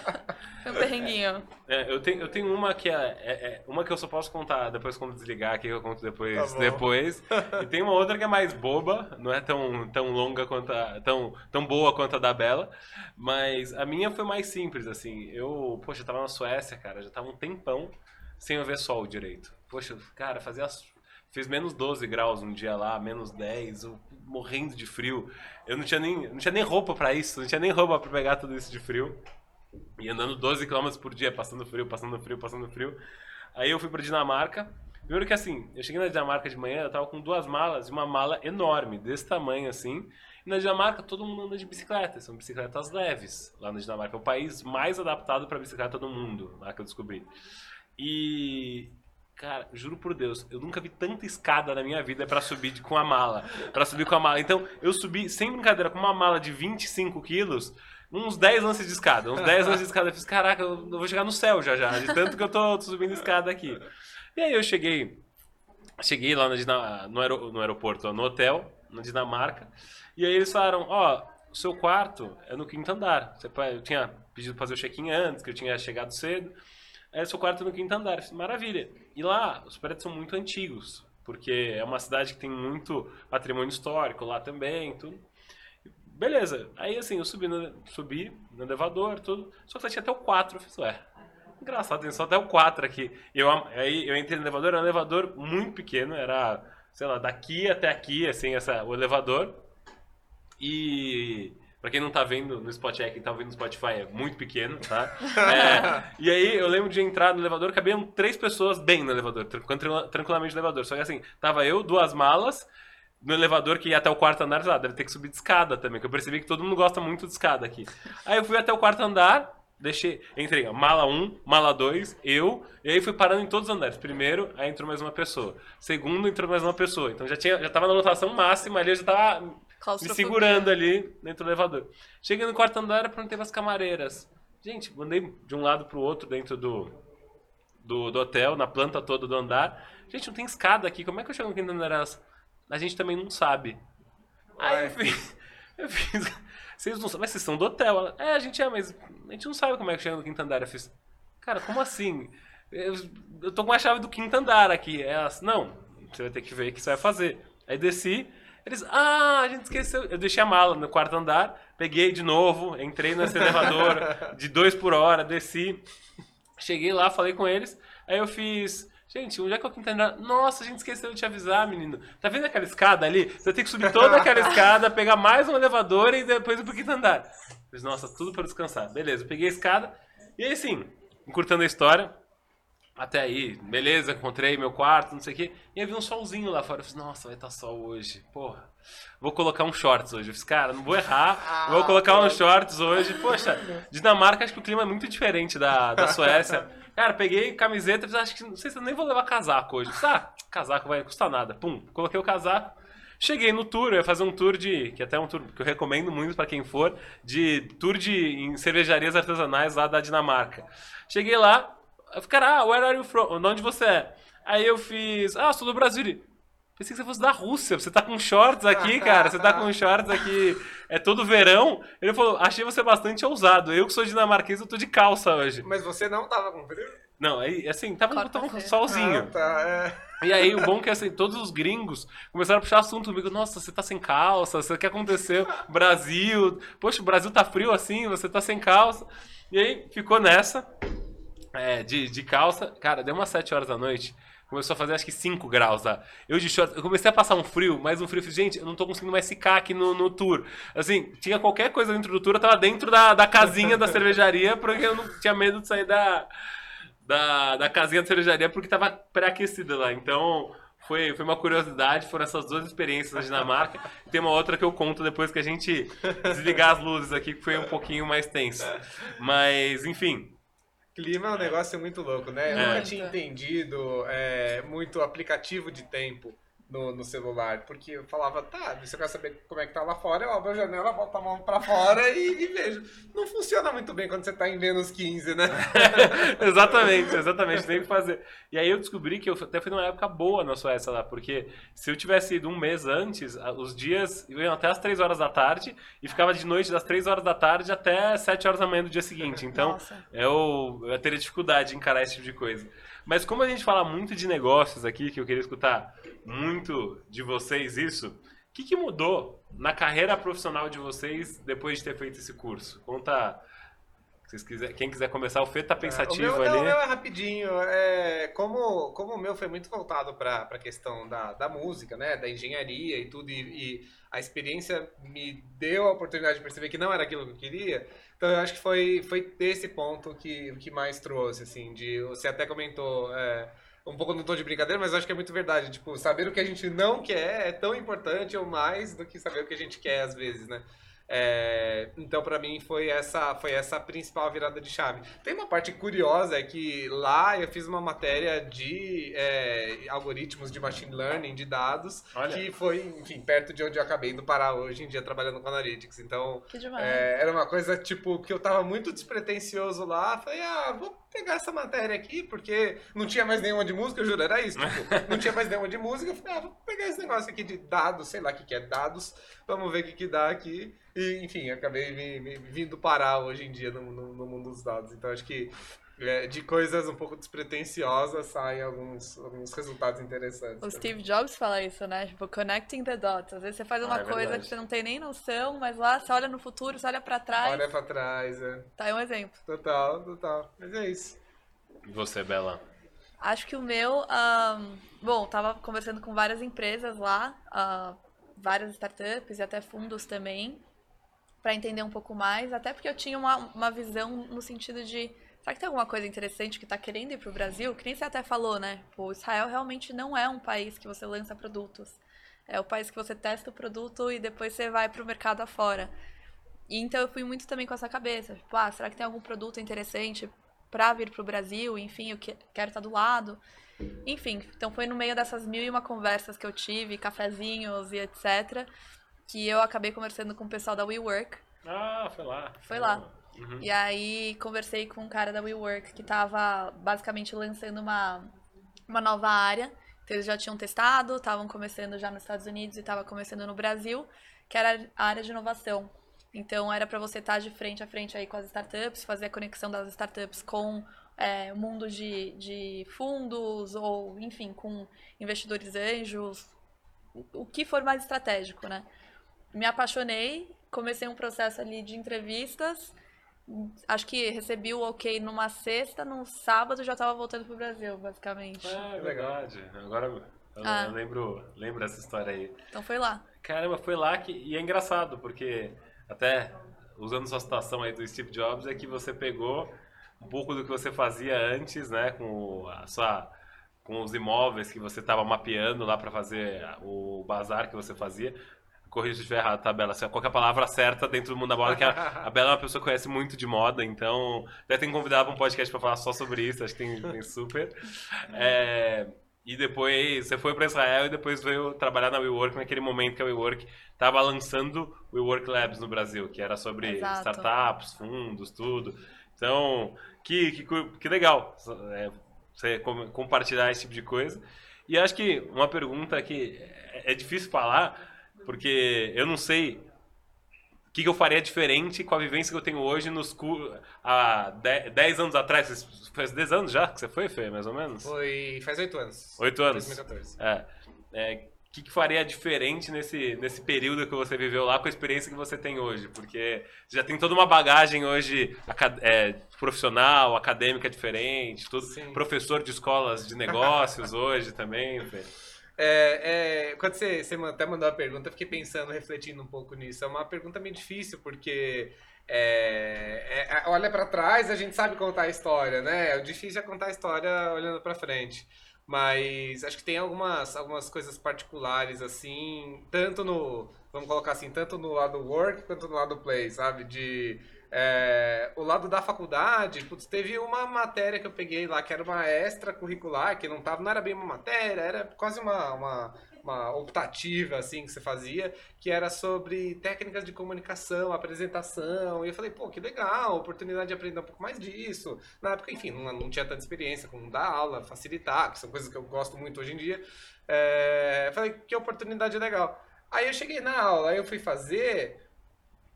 Foi um perrenguinho. É, eu, tenho, eu tenho uma que é, é- é- uma que eu só posso contar depois quando desligar aqui, eu conto depois. Tá depois. E tem uma outra que é mais boba, não é tão, tão longa quanto a, tão, tão boa quanto a da Bela, mas a minha foi mais simples, assim. Eu, poxa, eu tava na Suécia, cara, já tava um tempão sem eu ver sol direito. Poxa, cara, fazia Fiz menos 12 graus um dia lá, menos 10, eu morrendo de frio. Eu não tinha nem, não tinha nem roupa pra isso, não tinha nem roupa pra pegar tudo isso de frio. E andando 12 km por dia, passando frio, passando frio, passando frio. Aí eu fui pra Dinamarca. Primeiro que assim, eu cheguei na Dinamarca de manhã, eu tava com duas malas, e uma mala enorme, desse tamanho assim. Na Dinamarca todo mundo anda de bicicleta, são bicicletas leves lá na Dinamarca. É o país mais adaptado pra bicicleta do mundo, lá que eu descobri. E. Cara, juro por Deus, eu nunca vi tanta escada na minha vida pra subir com a mala. Pra subir com a mala. Então, eu subi, sem brincadeira, com uma mala de 25 quilos, uns 10 lances de escada. Uns 10 lances de escada. Eu fiz, caraca, eu vou chegar no céu já já, de tanto que eu tô subindo escada aqui. E aí eu cheguei. Cheguei lá na no, aero- no aeroporto, no hotel, na Dinamarca. E aí eles falaram, ó, o seu quarto é no quinto andar. Você Eu tinha pedido fazer o check-in antes, que eu tinha chegado cedo. Aí seu quarto é no quinto andar. Maravilha. E lá, os prédios são muito antigos, porque é uma cidade que tem muito patrimônio histórico lá também, tudo. Beleza. Aí assim, eu subi no, subi no elevador, tudo. Só que tinha até o 4. Eu fiz, ué, engraçado, tem só até o 4 aqui. Eu, aí eu entrei no elevador, era um elevador muito pequeno, era, sei lá, daqui até aqui, assim, essa, o elevador. E pra quem não tá vendo no Spotify, quem tá vendo no Spotify é muito pequeno, tá? É, e aí eu lembro de entrar no elevador, cabiam três pessoas bem no elevador, tranquila- tranquilamente no elevador. Só que assim, tava eu, duas malas, no elevador que ia até o quarto andar, ah, deve ter que subir de escada também, que eu percebi que todo mundo gosta muito de escada aqui. Aí eu fui até o quarto andar, deixei, entrei, ó, mala 1, mala 2, eu, e aí fui parando em todos os andares. Primeiro, aí entrou mais uma pessoa. Segundo, entrou mais uma pessoa. Então já tinha, já tava na lotação máxima ali, eu já tava me segurando ali dentro do elevador. Cheguei no quarto andar, perguntei pras camareiras. Gente, andei de um lado pro outro dentro do, do, do hotel, na planta toda do andar. Gente, não tem escada aqui, como é que eu chego no quinto andar? A gente também não sabe. Aí eu fiz, eu fiz, vocês não sabem, mas vocês são do hotel. Ela, é, a gente é, mas a gente não sabe como é que chega no quinto andar. Eu fiz, cara, como assim? Eu, eu tô com a chave do quinto andar aqui. Elas, não, você vai ter que ver o que você vai fazer. Aí desci, eles, ah, a gente esqueceu. Eu deixei a mala no quarto andar, peguei de novo, entrei nesse elevador de dois por hora, desci. Cheguei lá, falei com eles. Aí eu fiz. Gente, onde é que o quinto andar? Nossa, a gente esqueceu de te avisar, menino. Tá vendo aquela escada ali? Você tem que subir toda aquela escada, pegar mais um elevador e depois ir pro quinto andar. Eu fiz, Nossa, tudo para descansar. Beleza, eu peguei a escada. E aí, sim, encurtando a história. Até aí, beleza, encontrei meu quarto, não sei o quê. E vi um solzinho lá fora. Eu fiz, nossa, vai estar sol hoje. Porra, vou colocar um shorts hoje. Eu fiz, cara, não vou errar. Vou colocar uns shorts hoje. Poxa, Dinamarca, acho que o clima é muito diferente da, da Suécia. Cara, peguei camiseta, acho que não sei se eu nem vou levar casaco hoje. Fiz, ah, casaco vai custar nada. Pum, coloquei o casaco. Cheguei no tour, eu ia fazer um tour de. Que até é um tour que eu recomendo muito pra quem for, de tour de em cervejarias artesanais lá da Dinamarca. Cheguei lá, eu ah, where are you from? De onde você é? Aí eu fiz, ah, sou do Brasil. Ele, Pensei que você fosse da Rússia. Você tá com shorts aqui, cara. Você tá com shorts aqui. É todo verão. Ele falou: achei você bastante ousado. Eu que sou dinamarquês, eu tô de calça hoje. Mas você não tava com frio? Não, aí, assim, tava, Corta tava solzinho. Ah, tá, é. E aí, o bom é que assim, todos os gringos começaram a puxar assunto comigo. Nossa, você tá sem calça, o que aconteceu? Brasil, poxa, o Brasil tá frio assim, você tá sem calça. E aí, ficou nessa, é, de, de calça. Cara, deu umas 7 horas da noite. Começou a fazer acho que 5 graus lá. Eu de short, eu comecei a passar um frio, mais um frio. Falei, gente, eu não tô conseguindo mais ficar aqui no, no tour. Assim, tinha qualquer coisa dentro do tour, eu tava dentro da, da casinha da cervejaria, porque eu não tinha medo de sair da, da, da casinha da cervejaria, porque tava pré-aquecida lá. Então, foi, foi uma curiosidade, foram essas duas experiências na Dinamarca. Tem uma outra que eu conto depois que a gente desligar as luzes aqui, que foi um pouquinho mais tenso. Mas, enfim, Clima é um negócio muito louco, né? Eu É. nunca tinha entendido é, muito aplicativo de tempo no, no celular. Porque eu falava, tá, se eu quero saber como é que tá lá fora, eu abro a janela, boto a mão pra fora e, e vejo. Não funciona muito bem quando você tá em menos 15, né? exatamente, exatamente, tem que fazer. E aí eu descobri que eu até fui numa época boa na Suécia lá, porque se eu tivesse ido um mês antes, os dias iam até as 3 horas da tarde e ficava de noite das 3 horas da tarde até 7 horas da manhã do dia seguinte. Então eu, eu teria dificuldade de encarar esse tipo de coisa. Mas como a gente fala muito de negócios aqui, que eu queria escutar muito de vocês isso, o que, que mudou na carreira profissional de vocês depois de ter feito esse curso? Conta vocês quiser, quem quiser começar, o Fê tá pensativo é, o meu, ali. O meu é rapidinho. É, como, como o meu foi muito voltado para a questão da, da música, né? Da engenharia e tudo, e, e, a experiência me deu a oportunidade de perceber que não era aquilo que eu queria. Então eu acho que foi, foi desse ponto que, que mais trouxe, assim, de. Você até comentou. É, um pouco no tom de brincadeira, mas acho que é muito verdade. Tipo, saber o que a gente não quer é tão importante ou mais do que saber o que a gente quer às vezes, né? É, então, para mim, foi essa, foi essa a principal virada de chave. Tem uma parte curiosa, é que lá eu fiz uma matéria de é, algoritmos de machine learning, de dados, Olha. que foi, enfim, perto de onde eu acabei indo parar hoje em dia trabalhando com Analytics. Então, é, era uma coisa, tipo, que eu tava muito despretensioso lá. Falei, ah, vou pegar essa matéria aqui, porque não tinha mais nenhuma de música, eu juro, era isso. Tipo, não tinha mais nenhuma de música. Eu falei, ah, vou pegar esse negócio aqui de dados, sei lá o que, que é dados, vamos ver o que, que dá aqui. E, enfim, acabei me, me, vindo parar hoje em dia no, no, no mundo dos dados. Então, acho que é, de coisas um pouco despretensiosas saem alguns, alguns resultados interessantes. O Steve Jobs fala isso, né? Tipo, connecting the dots. Às vezes você faz uma ah, é coisa verdade. que você não tem nem noção, mas lá você olha no futuro, você olha pra trás. Olha pra trás, é. Tá aí um exemplo. Total, total. Mas é isso. E você, Bela? Acho que o meu. Um, bom, tava conversando com várias empresas lá, uh, várias startups e até fundos também para entender um pouco mais, até porque eu tinha uma, uma visão no sentido de será que tem alguma coisa interessante que está querendo ir para o Brasil? Que nem você até falou, né? Pô, Israel realmente não é um país que você lança produtos. É o país que você testa o produto e depois você vai para o mercado afora. E então eu fui muito também com essa cabeça. Tipo, ah, será que tem algum produto interessante para vir para o Brasil? Enfim, eu quero estar tá do lado. Enfim, então foi no meio dessas mil e uma conversas que eu tive, cafezinhos e etc que eu acabei conversando com o pessoal da WeWork. Ah, foi lá. Foi lá. Uhum. E aí conversei com um cara da WeWork que estava basicamente lançando uma, uma nova área. Então, eles já tinham testado, estavam começando já nos Estados Unidos e estava começando no Brasil, que era a área de inovação. Então era para você estar tá de frente a frente aí com as startups, fazer a conexão das startups com é, o mundo de, de fundos ou, enfim, com investidores anjos, o que for mais estratégico, né? me apaixonei, comecei um processo ali de entrevistas. Acho que recebi o ok numa sexta, no sábado já estava voltando pro Brasil, basicamente. É, é verdade. Agora eu, ah. eu lembro, lembro essa história aí. Então foi lá. Caramba, foi lá que. E é engraçado, porque até usando sua citação aí do Steve Jobs, é que você pegou um pouco do que você fazia antes, né, com a sua com os imóveis que você estava mapeando lá para fazer o bazar que você fazia, corrija se estiver errado, tá, Bela? É a palavra certa dentro do mundo da moda? Que a, a Bela é uma pessoa que conhece muito de moda, então até tem convidado para um podcast para falar só sobre isso, acho que tem, tem super. É, e depois você foi para Israel e depois veio trabalhar na WeWork naquele momento que a WeWork estava lançando o WeWork Labs no Brasil, que era sobre Exato. startups, fundos, tudo. Então, que, que, que legal é, você compartilhar esse tipo de coisa. E acho que uma pergunta que é, é difícil falar, porque eu não sei o que, que, eu faria diferente com a vivência que eu tenho hoje nos há 10 anos atrás. Faz 10 anos já que você foi, Fê, mais ou menos? Foi. Faz 8 anos. 8 anos. 2014. É. é o que, que, faria diferente nesse, nesse período que você viveu lá com a experiência que você tem hoje? Porque você já tem toda uma bagagem hoje é, profissional, acadêmica diferente, tudo, professor de escolas de negócios hoje também. Fê. É, é, quando você, você até mandou a pergunta, eu fiquei pensando, refletindo um pouco nisso. É uma pergunta meio difícil, porque é, é, olha para trás, a gente sabe contar a história, né? O difícil é contar a história olhando para frente. Mas acho que tem algumas, algumas coisas particulares, assim, tanto no, vamos colocar assim, tanto no lado work quanto no lado play, sabe? De é, o lado da faculdade, putz, teve uma matéria que eu peguei lá que era uma extracurricular, que não tava, não era bem uma matéria, era quase uma, uma uma optativa, assim, que você fazia, que era sobre técnicas de comunicação, apresentação. E eu falei, pô, que legal, oportunidade de aprender um pouco mais disso. Na época, enfim, não, não tinha tanta experiência com dar aula, facilitar, que são coisas que eu gosto muito hoje em dia. É, falei, que oportunidade legal. Aí eu cheguei na aula, aí eu fui fazer.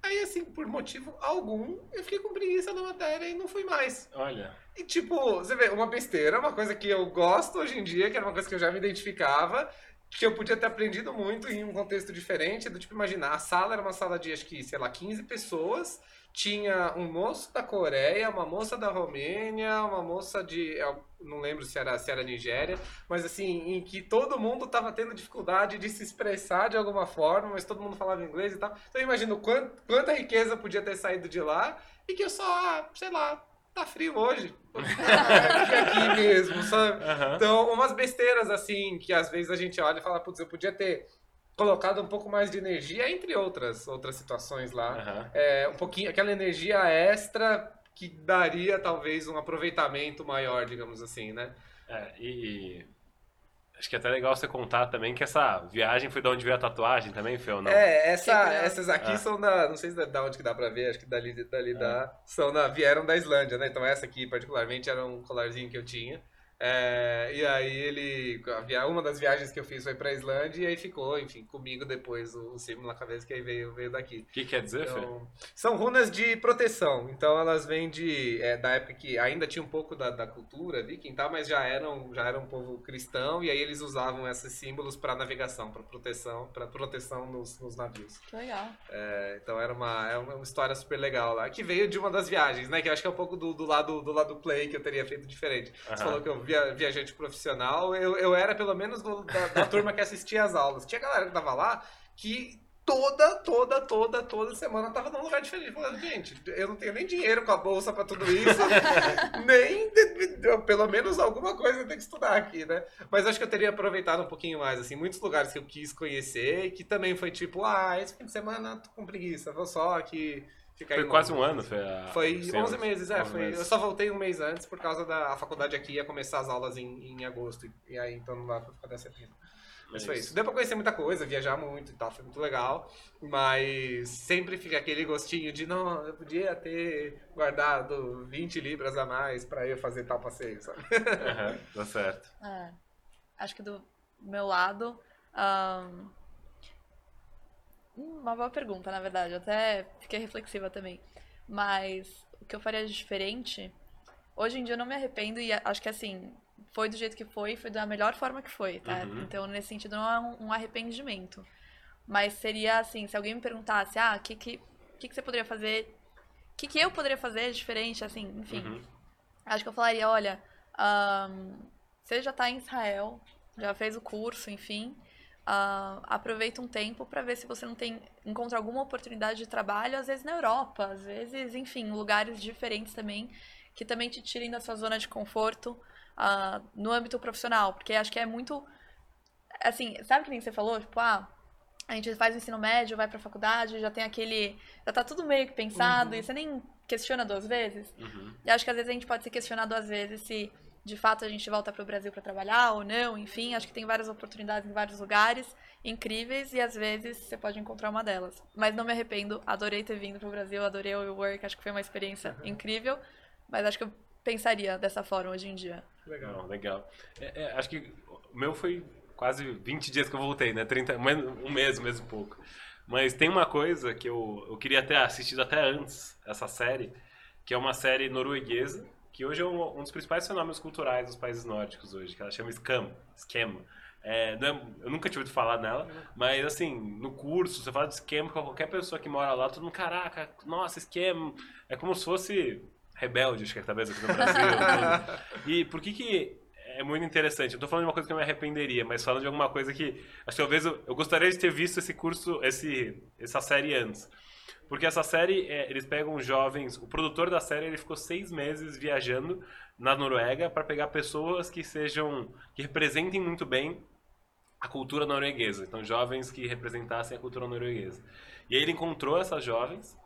Aí, assim, por motivo algum, eu fiquei com preguiça da matéria e não fui mais. Olha. E, tipo, você vê, uma besteira, uma coisa que eu gosto hoje em dia, que era uma coisa que eu já me identificava, que eu podia ter aprendido muito em um contexto diferente, do tipo, imaginar, a sala era uma sala de, acho que, sei lá, 15 pessoas, tinha um moço da Coreia, uma moça da Romênia, uma moça de. não lembro se era, se era Nigéria, mas assim, em que todo mundo estava tendo dificuldade de se expressar de alguma forma, mas todo mundo falava inglês e tal. Então eu imagino quant, quanta riqueza podia ter saído de lá e que eu só, ah, sei lá, tá frio hoje. Fica aqui mesmo, sabe? Aham. Então, umas besteiras assim, que às vezes a gente olha e fala, putz, eu podia ter colocado um pouco mais de energia, entre outras, outras situações lá Aham. é, um pouquinho, aquela energia extra que daria talvez um aproveitamento maior, digamos assim, né? É, e. Acho que é até legal você contar também que essa viagem foi de onde veio a tatuagem também, Fê, ou não? É, essa, essas aqui Ah. são da, não sei se da, da onde que dá pra ver, acho que dali, dali dá, são da, vieram da Islândia, né? Então essa aqui particularmente era um colarzinho que eu tinha. É, e aí ele, uma das viagens que eu fiz foi pra Islândia e aí ficou, enfim, comigo depois o, o símbolo na cabeça que aí veio, veio daqui. O que quer dizer, Fê? Então, são runas de proteção. Então elas vêm de é, da época que ainda tinha um pouco da, da cultura viking, tá? mas já eram já era um povo cristão e aí eles usavam esses símbolos para navegação, para proteção, para proteção nos, nos navios. Que legal. É, então era uma, é uma história super legal lá, que veio de uma das viagens, né? Que eu acho que é um pouco do, do lado do lado play que eu teria feito diferente. Você Aham. falou que eu via viajante profissional, eu, eu era pelo menos do- da, da turma que assistia às aulas. Tinha galera que tava lá que toda, toda, toda, toda semana tava num lugar diferente. Falando, gente, eu não tenho nem dinheiro com a bolsa pra tudo isso, nem pelo menos alguma coisa eu tenho que estudar aqui, né? Mas acho que eu teria aproveitado um pouquinho mais, assim, muitos lugares que eu quis conhecer e que também foi tipo, ah, esse fim de semana tô com preguiça, vou só aqui ficar Foi em quase um ano, Fê. a- Foi os 11 seus- meses, é. 11 Foi, meses. Eu só voltei um mês antes por causa da a faculdade aqui ia começar as aulas em, em agosto. E aí então não dá pra ficar até setembro. Mas É foi isso. isso. Deu pra conhecer muita coisa, viajar muito e tal, foi muito legal. Mas sempre fica aquele gostinho de, não, eu podia ter guardado 20 libras a mais pra eu fazer tal passeio, sabe? Aham, tá certo. É. Acho que do meu lado. hum, Uma boa pergunta, na verdade. Eu até fiquei reflexiva também. Mas o que eu faria de diferente. Hoje em dia eu não me arrependo e acho que assim. Foi do jeito que foi, foi da melhor forma que foi, tá? Uhum. Então, nesse sentido, não é um, um arrependimento. Mas seria assim: se alguém me perguntasse, ah, o que, que, que, que você poderia fazer? O que, que eu poderia fazer diferente, assim, enfim. Uhum. Acho que eu falaria, olha, ahn, você já está em Israel, já fez o curso, enfim, ah, aproveita um tempo para ver se você não tem encontra alguma oportunidade de trabalho, às vezes na Europa, às vezes, enfim, lugares diferentes também, que também te tirem da sua zona de conforto ah, no âmbito profissional, porque acho que é muito, assim, sabe que nem você falou, tipo, ah, a gente faz o ensino médio, vai pra faculdade, já tem aquele, já tá tudo meio que pensado, e você nem questiona duas vezes. Uhum. Eu acho que às vezes a gente pode se questionar duas vezes se de fato a gente volta para o Brasil para trabalhar ou não, enfim, acho que tem várias oportunidades em vários lugares incríveis e às vezes você pode encontrar uma delas. Mas não me arrependo, adorei ter vindo para o Brasil, adorei o Work, acho que foi uma experiência incrível, mas acho que eu pensaria dessa forma hoje em dia. Legal. Não, legal. É, é, acho que o meu foi quase 20 dias que eu voltei, né? 30, mais- um mês, um mês e pouco. Mas tem uma coisa que eu, eu queria ter assistido até antes, essa série, que é uma série norueguesa, que hoje é um, um dos principais fenômenos culturais dos países nórdicos hoje, que ela chama Scam. Scam. É, é- eu nunca tinha ouvido falar nela, mas assim, no curso, você fala de esquema com qualquer pessoa que mora lá, todo mundo, caraca, nossa, esquema. É como se fosse rebelde, acho que é talvez aqui no Brasil. E por que que é muito interessante? Eu tô falando de uma coisa que eu me arrependeria, mas falando de alguma coisa que acho que talvez eu, eu gostaria de ter visto esse curso, esse, essa série antes. Porque essa série, é, eles pegam jovens. O produtor da série ele ficou seis meses viajando na Noruega para pegar pessoas que sejam. que representem muito bem a cultura norueguesa. Então, jovens que representassem a cultura norueguesa. E aí ele encontrou essas jovens.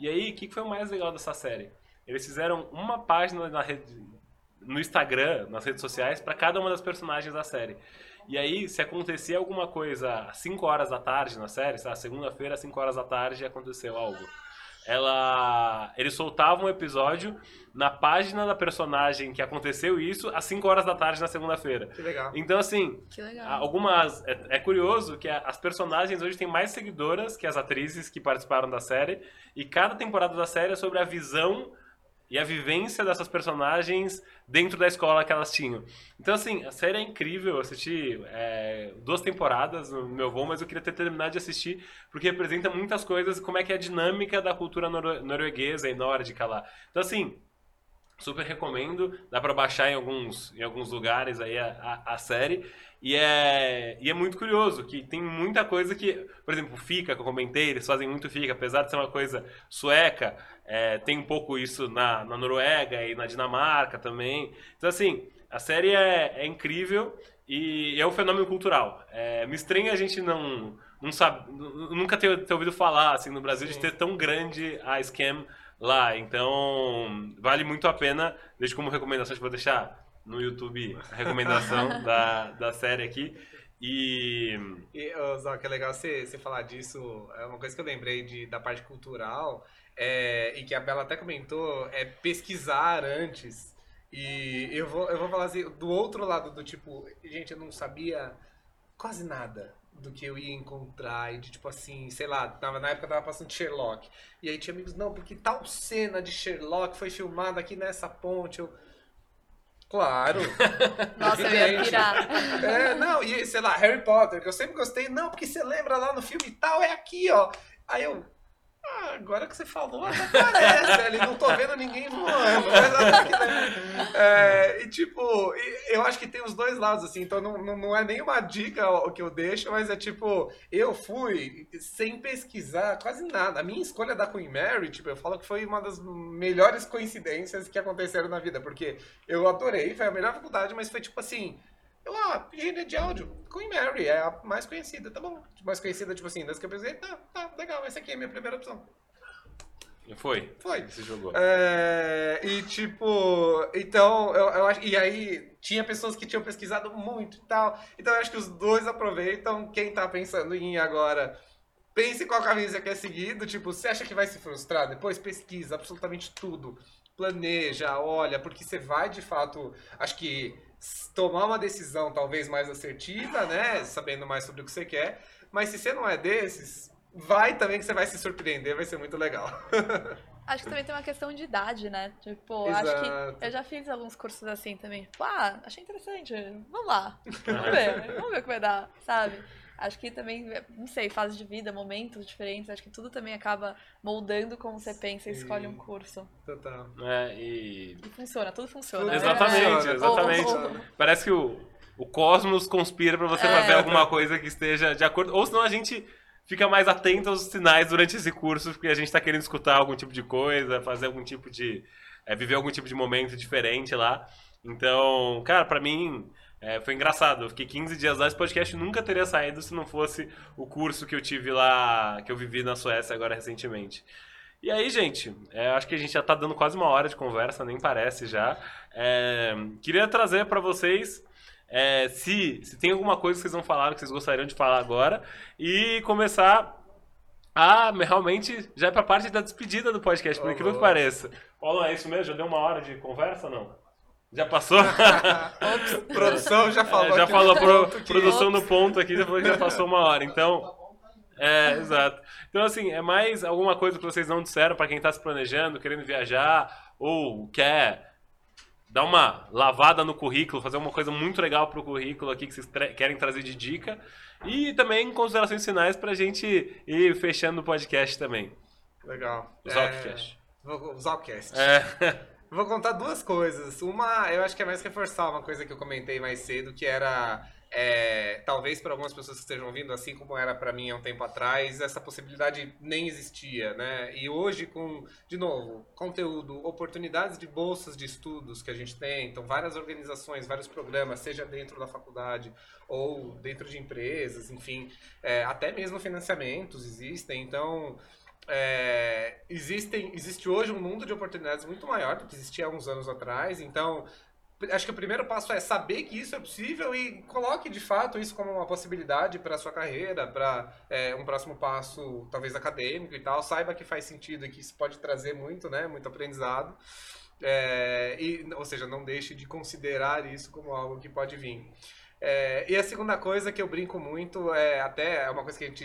E aí, o que foi o mais legal dessa série? Eles fizeram uma página na rede, no Instagram, nas redes sociais, para cada uma das personagens da série. E aí, se acontecia alguma coisa às 5 horas da tarde na série, sabe? segunda-feira, às 5 horas da tarde, aconteceu algo. Ela. Eles soltavam um episódio na página da personagem que aconteceu isso às 5 horas da tarde na segunda-feira. Que legal. Então, assim, Que legal. algumas. É, é curioso que a- as personagens hoje têm mais seguidoras que as atrizes que participaram da série. E cada temporada da série é sobre a visão e a vivência dessas personagens dentro da escola que elas tinham. Então, assim, a série é incrível. Eu assisti é, duas temporadas no meu voo, mas eu queria ter terminado de assistir, porque representa muitas coisas, como é que é a dinâmica da cultura noro- norueguesa e nórdica lá. Então, assim, super recomendo. Dá pra baixar em alguns, em alguns lugares aí a, a, a série. E é, e é muito curioso, que tem muita coisa que... Por exemplo, o Fika, que eu comentei, eles fazem muito Fika, apesar de ser uma coisa sueca, é, tem um pouco isso na, na Noruega e na Dinamarca também. Então, assim, a série é, é incrível e é um fenômeno cultural. É, me estranha a gente não, não sabe, nu- nunca ter, ter ouvido falar assim, no Brasil de Sim. ter tão grande a Scam lá. Então, vale muito a pena. Deixo como recomendação, acho que vou deixar no YouTube a recomendação da, da série aqui. E. E, Zó, que é legal você, você falar disso. É uma coisa que eu lembrei de, da parte cultural, é, e que a Bela até comentou, é pesquisar antes. E eu vou, eu vou falar assim, do outro lado do tipo, gente, eu não sabia quase nada do que eu ia encontrar. E de tipo assim, sei lá, tava, na época eu tava passando Sherlock. E aí tinha amigos, não, porque tal cena de Sherlock foi filmada aqui nessa ponte. Eu, claro. Nossa, eu ia pirar. É, não, e sei lá, Harry Potter, que eu sempre gostei, não, porque você lembra lá no filme tal, é aqui, ó. Aí eu. Ah, agora que você falou, até parece, ali não tô vendo ninguém voando. Mas? É, e tipo, eu acho que tem os dois lados, assim, então não, não, não é nenhuma dica o que eu deixo, mas é tipo, eu fui sem pesquisar quase nada. A minha escolha da Queen Mary, tipo, eu falo que foi uma das melhores coincidências que aconteceram na vida, porque eu adorei, foi a melhor faculdade, mas foi tipo assim. Eu, ah, engenharia de áudio, Queen Mary, é a mais conhecida, tá bom. Mais conhecida, tipo assim, das que eu pensei, tá, tá, legal, essa aqui é a minha primeira opção. Foi. Foi. Se jogou. É, e tipo, então, eu, eu acho. E aí, tinha pessoas que tinham pesquisado muito e tal. Então, eu acho que os dois aproveitam. Quem tá pensando em ir agora, pense qual caminho você quer seguir. Do tipo, você acha que vai se frustrar? Depois pesquisa absolutamente tudo. Planeja, olha, porque você vai de fato, acho que tomar uma decisão talvez mais assertiva, né? Sabendo mais sobre o que você quer. Mas se você não é desses, vai também que você vai se surpreender, vai ser muito legal. Acho que também tem uma questão de idade, né? Tipo, acho Exato. que eu já fiz alguns cursos assim também. Tipo, ah, achei interessante. Vamos lá. Vamos ver. Vamos ver o que vai dar, sabe? Acho que também, não sei, fase de vida, momentos diferentes. Acho que tudo também acaba moldando como você pensa e escolhe um curso. Total. É, e E funciona, tudo funciona. Tudo? Exatamente, É. exatamente. Ou- ou- Parece que o, o cosmos conspira pra você É. fazer alguma coisa que esteja de acordo. Ou senão a gente fica mais atento aos sinais durante esse curso, porque a gente tá querendo escutar algum tipo de coisa, fazer algum tipo de. é, viver algum tipo de momento diferente lá. Então, cara, pra mim. É, foi engraçado, eu fiquei 15 dias lá, esse podcast nunca teria saído se não fosse o curso que eu tive lá, que eu vivi na Suécia agora recentemente. E aí, gente, é, acho que a gente já tá dando quase uma hora de conversa, nem parece já. É, queria trazer para vocês é, se, se tem alguma coisa que vocês não falaram que vocês gostariam de falar agora e começar a realmente já é pra parte da despedida do podcast, por incrível que pareça. Paulo, é isso mesmo? Já deu uma hora de conversa ou não? Já passou? Produção já falou. É, já falou pro, ponto que- produção no ponto aqui, depois já passou uma hora. Então, é, exato. Então, assim, é mais alguma coisa que vocês não disseram para quem tá se planejando, querendo viajar, ou quer dar uma lavada no currículo, fazer uma coisa muito legal pro currículo aqui que vocês tra- querem trazer de dica. E também considerações finais pra gente ir fechando o podcast também. Legal. O Zalkcast. É, o Zalkcast. É. Vou contar duas coisas. Uma, eu acho que é mais reforçar uma coisa que eu comentei mais cedo, que era. é, talvez para algumas pessoas que estejam ouvindo, assim como era para mim há um tempo atrás, essa possibilidade nem existia, né? E hoje, com, de novo, conteúdo, oportunidades de bolsas de estudos que a gente tem, então várias organizações, vários programas, seja dentro da faculdade ou dentro de empresas, enfim, é, até mesmo financiamentos existem, então é, existem, existe hoje um mundo de oportunidades muito maior do que existia há uns anos atrás, então acho que o primeiro passo é saber que isso é possível e coloque de fato isso como uma possibilidade para sua carreira, para é, um próximo passo, talvez acadêmico e tal. Saiba que faz sentido e que isso pode trazer muito, né? Muito aprendizado. É, e, ou seja, não deixe de considerar isso como algo que pode vir. É, e a segunda coisa que eu brinco muito é até é uma coisa que a gente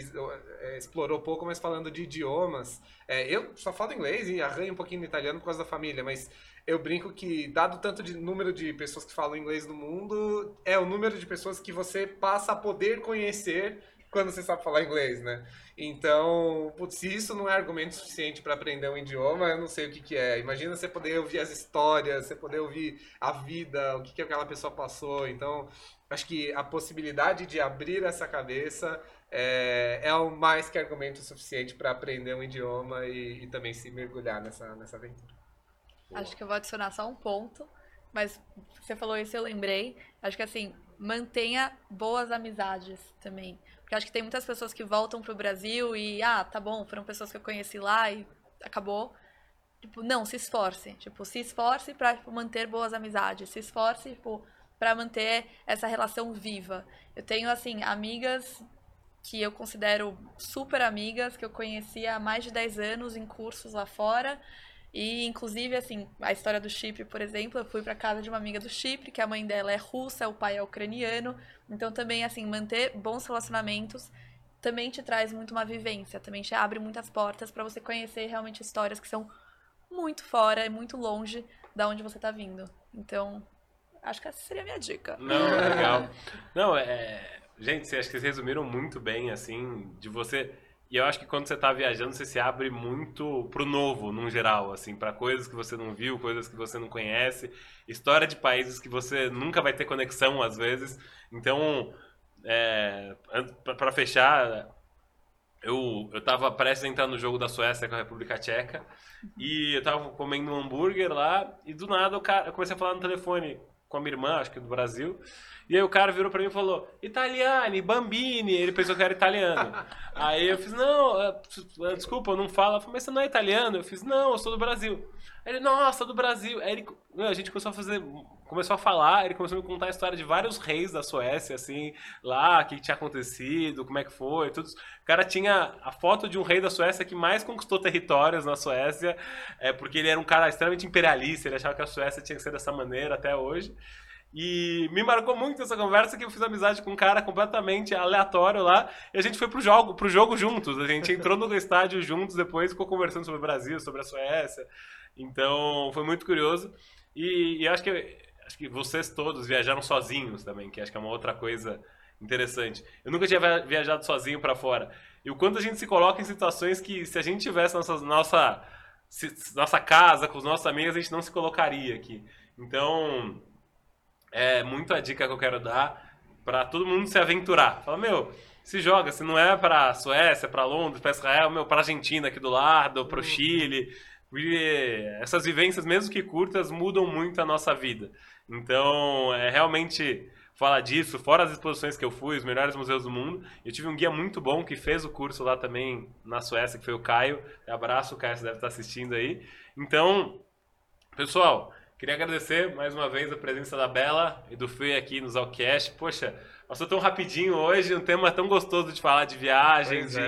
é, explorou pouco, mas falando de idiomas. É, eu só falo inglês e arranho um pouquinho no italiano por causa da família, mas eu brinco que, dado tanto de número de pessoas que falam inglês no mundo, é o número de pessoas que você passa a poder conhecer quando você sabe falar inglês, né? Então, putz, se isso não é argumento suficiente para aprender um idioma, eu não sei o que, que é. Imagina você poder ouvir as histórias, você poder ouvir a vida, o que, que aquela pessoa passou. Então, acho que a possibilidade de abrir essa cabeça é, é o mais que argumento suficiente para aprender um idioma e, e, também se mergulhar nessa, nessa aventura. Acho que eu vou adicionar só um ponto, mas você falou isso eu lembrei. Acho que assim, mantenha boas amizades também. Porque acho que tem muitas pessoas que voltam pro Brasil e, ah, tá bom, foram pessoas que eu conheci lá e acabou. Tipo, não, se esforce. Tipo, se esforce para tipo, manter boas amizades. Se esforce, tipo, para manter essa relação viva. Eu tenho, assim, amigas que eu considero super amigas, que eu conheci há mais de 10 anos em cursos lá fora. E, inclusive, assim, a história do Chipre, por exemplo, eu fui para casa de uma amiga do Chipre, que a mãe dela é russa, o pai é ucraniano. Então, também, assim, manter bons relacionamentos também te traz muito uma vivência, também te abre muitas portas para você conhecer realmente histórias que são muito fora e muito longe da onde você está vindo. Então, acho que essa seria a minha dica. Não, legal. Não, é. Gente, acho que vocês resumiram muito bem, assim, de você e eu acho que quando você está viajando, você se abre muito pro novo, num geral, assim, para coisas que você não viu, coisas que você não conhece, história de países que você nunca vai ter conexão às vezes. Então, é, para fechar, eu eu tava prestes a entrar no jogo da Suécia com a República Tcheca e eu tava comendo um hambúrguer lá e do nada o cara, eu comecei a falar no telefone com a minha irmã, acho que do Brasil. E aí o cara virou pra mim e falou, Italiani, Bambini. Ele pensou que era italiano. aí eu fiz, não, desculpa, eu não falo. Eu falei, mas você não é italiano? Eu fiz, não, eu sou do Brasil. Aí ele, nossa, do Brasil. Aí ele, a gente começou a fazer, começou a falar, ele começou a me contar a história de vários reis da Suécia, assim, lá, o que tinha acontecido, como é que foi, tudo. O cara tinha a foto de um rei da Suécia que mais conquistou territórios na Suécia, é, porque ele era um cara extremamente imperialista, ele achava que a Suécia tinha que ser dessa maneira até hoje. E me marcou muito essa conversa que eu fiz amizade com um cara completamente aleatório lá. E a gente foi pro jogo, pro jogo juntos. A gente entrou no estádio juntos depois, ficou conversando sobre o Brasil, sobre a Suécia. Então foi muito curioso. E, e acho que acho que vocês todos viajaram sozinhos também, que acho que é uma outra coisa interessante. Eu nunca tinha viajado sozinho para fora. E o quanto a gente se coloca em situações que se a gente tivesse nossa nossa nossa casa com os nossos amigos, a gente não se colocaria aqui. Então, é muito a dica que eu quero dar para todo mundo se aventurar. Fala, meu, se joga, se não é para Suécia, para Londres, para Israel, meu, para Argentina aqui do lado, para o uhum. Chile. Essas vivências, mesmo que curtas, mudam muito a nossa vida. Então, é realmente falar disso, fora as exposições que eu fui, os melhores museus do mundo. Eu tive um guia muito bom que fez o curso lá também na Suécia, que foi o Caio. Abraço, o Caio, você deve estar assistindo aí. Então, pessoal, Queria agradecer mais uma vez a presença da Bela e do Fê aqui no Zalcast. Poxa, Passou tão rapidinho hoje, um tema tão gostoso de falar de viagem, de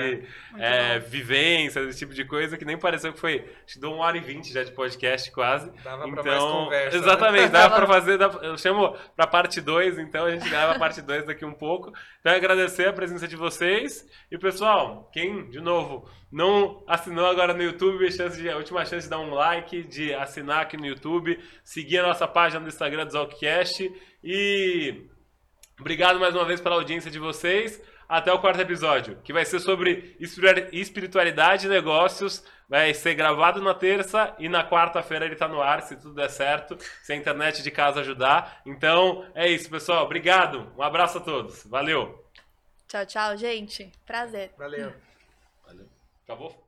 é. É, vivência, esse tipo de coisa, que nem pareceu que foi. Acho que deu uma hora e vinte já de podcast quase. Dava então, pra mais conversa. Né? Exatamente, né? dava pra fazer. Eu chamo pra parte 2, então a gente grava a parte 2 daqui um pouco. Então agradecer a presença de vocês. E pessoal, quem, de novo, não assinou agora no YouTube, chance de, a última chance de dar um like, de assinar aqui no YouTube, seguir a nossa página no Instagram do Zalkcast e Obrigado mais uma vez pela audiência de vocês. Até o quarto episódio, que vai ser sobre espiritualidade e negócios. Vai ser gravado na terça e na quarta-feira ele está no ar, se tudo der certo, se a internet de casa ajudar. Então, é isso, pessoal. Obrigado. Um abraço a todos. Valeu. Tchau, tchau, gente. Prazer. Valeu. Valeu. Acabou?